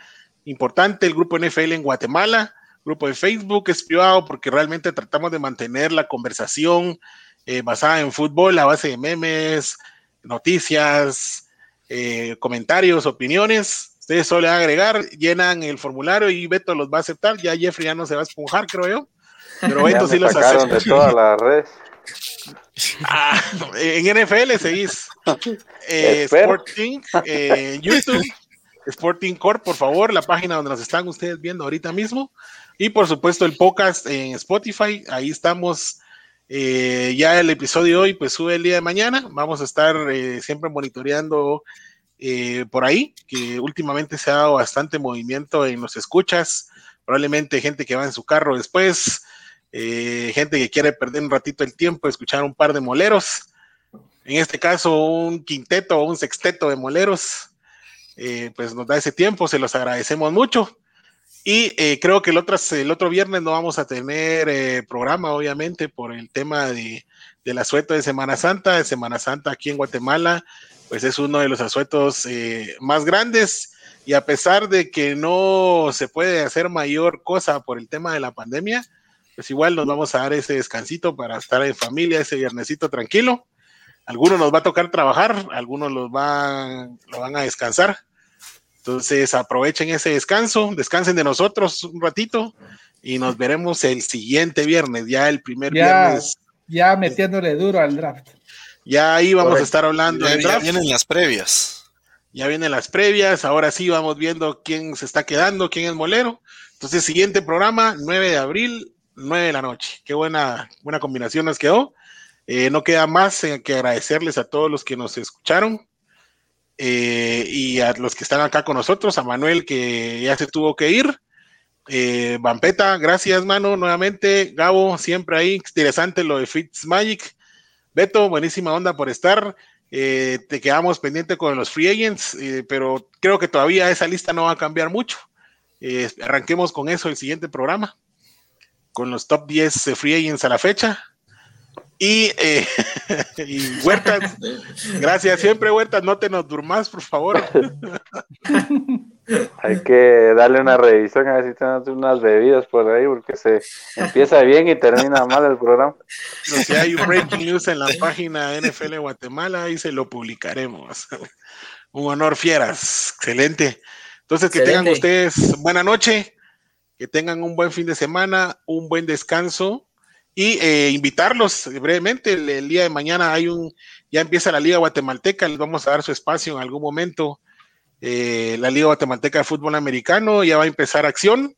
Importante el grupo NFL en Guatemala grupo de Facebook es privado porque realmente tratamos de mantener la conversación eh, basada en fútbol a base de memes, noticias, eh, comentarios, opiniones. Ustedes solo agregar, llenan el formulario y Beto los va a aceptar. Ya Jeffrey ya no se va a esponjar, creo yo. Pero Beto sí los acepta. de todas las redes. Ah, en NFL seguís eh, Sporting, eh, YouTube, Sporting Corp, por favor, la página donde nos están ustedes viendo ahorita mismo. Y por supuesto el podcast en Spotify, ahí estamos. Eh, ya el episodio de hoy pues sube el día de mañana. Vamos a estar eh, siempre monitoreando eh, por ahí, que últimamente se ha dado bastante movimiento en los escuchas. Probablemente gente que va en su carro después, gente que quiere perder un ratito el tiempo, escuchar un par de moleros. En este caso, un quinteto o un sexteto de moleros. pues nos da ese tiempo, se los agradecemos mucho. Y eh, creo que el otro, el otro viernes no vamos a tener eh, programa, obviamente, por el tema de, del asueto de Semana Santa. De Semana Santa aquí en Guatemala, pues es uno de los asuetos eh, más grandes. Y a pesar de que no se puede hacer mayor cosa por el tema de la pandemia, pues igual nos vamos a dar ese descansito para estar en familia, ese viernesito tranquilo. Algunos nos va a tocar trabajar, algunos los van, lo van a descansar entonces aprovechen ese descanso, descansen de nosotros un ratito y nos veremos el siguiente viernes, ya el primer viernes. Ya metiéndole duro al draft. Ya ahí vamos a estar hablando ya, Ya vienen las previas. Ya vienen las previas, ahora sí vamos viendo quién se está quedando, quién es molero. Entonces, siguiente programa, 9 de abril, 9 de la noche. Qué buena, buena combinación nos quedó. Eh, no queda más que agradecerles a todos los que nos escucharon. Eh, y a los que están acá con nosotros, a Manuel que ya se tuvo que ir. Eh, Vampeta, gracias, mano, nuevamente. Gabo, siempre ahí, interesante lo de Fitz Magic. Beto, buenísima onda por estar. Eh, te quedamos pendiente con los free agents, pero creo que todavía esa lista no va a cambiar mucho. arranquemos con eso el siguiente programa, con los top 10 free agents a la fecha. Y, eh, y Huertas, gracias siempre, Huertas, no te nos durmas, por favor. Hay que darle una revisión a ver si tenemos unas bebidas por ahí, porque se empieza bien y termina mal el programa. si hay un breaking news en la página NFL Guatemala, ahí se lo publicaremos. Un honor, fieras, excelente. Entonces, que tengan ustedes buena noche, que tengan un buen fin de semana, un buen descanso y eh, invitarlos brevemente. El, día de mañana hay un, ya empieza la Liga Guatemalteca, les vamos a dar su espacio en algún momento. Eh, la Liga Guatemalteca de Fútbol Americano ya va a empezar acción.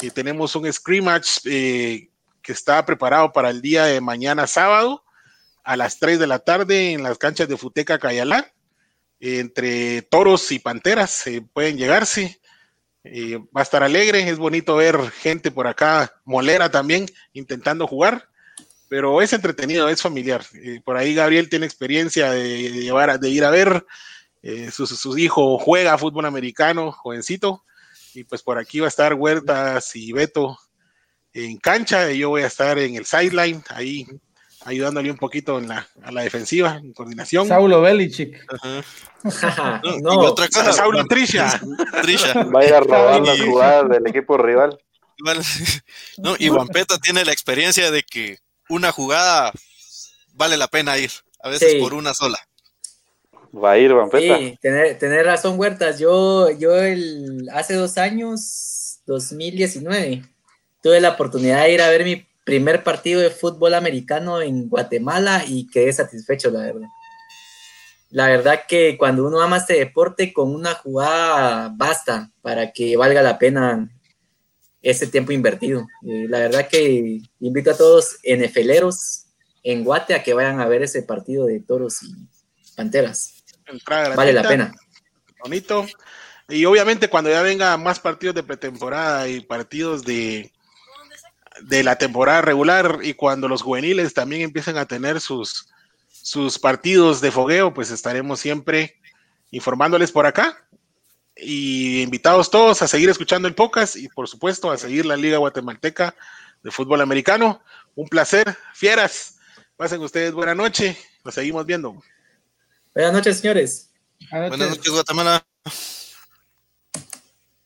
y tenemos un scrimmage eh, que está preparado para el día de mañana sábado a las 3 de la tarde en las canchas de Futeca Cayalá. entre toros y panteras pueden llegarse va a estar alegre, es bonito ver gente por acá, molera también, intentando jugar, pero es entretenido, es familiar. por ahí Gabriel tiene experiencia de, llevar, de ir a ver, eh, su, hijo juega fútbol americano, jovencito, y pues por aquí va a estar Huertas y Beto en cancha, y yo voy a estar en el sideline, ahí ayudándole un poquito en la, a la defensiva, en coordinación. Saulo Belichick. no, otra cosa. Saulo Trisha. Trisha. Vaya a robar las jugadas del equipo rival. No, y Vampeta tiene la experiencia de que una jugada vale la pena ir, a veces por una sola. Va a ir Vampeta. Sí, tener, tener razón, Huertas. Yo, yo el, hace dos años, 2019, tuve la oportunidad de ir a ver mi primer partido de fútbol americano en Guatemala y quedé satisfecho, la verdad. La verdad que cuando uno ama este deporte, con una jugada basta para que valga la pena ese tiempo invertido. la verdad que invito a todos NFLeros en Guate a que vayan a ver ese partido de toros y panteras. Vale la pena. Bonito. Y obviamente cuando ya venga más partidos de pretemporada y partidos de, de la temporada regular y cuando los juveniles también empiecen a tener sus, sus partidos de fogueo, pues estaremos siempre informándoles por acá. Y invitados todos a seguir escuchando el podcast y por supuesto a seguir la Liga Guatemalteca de Fútbol Americano. Un placer, fieras. Pasen ustedes buena noche. Nos seguimos viendo. Buenas noches, señores. Buenas noches, Guatemala.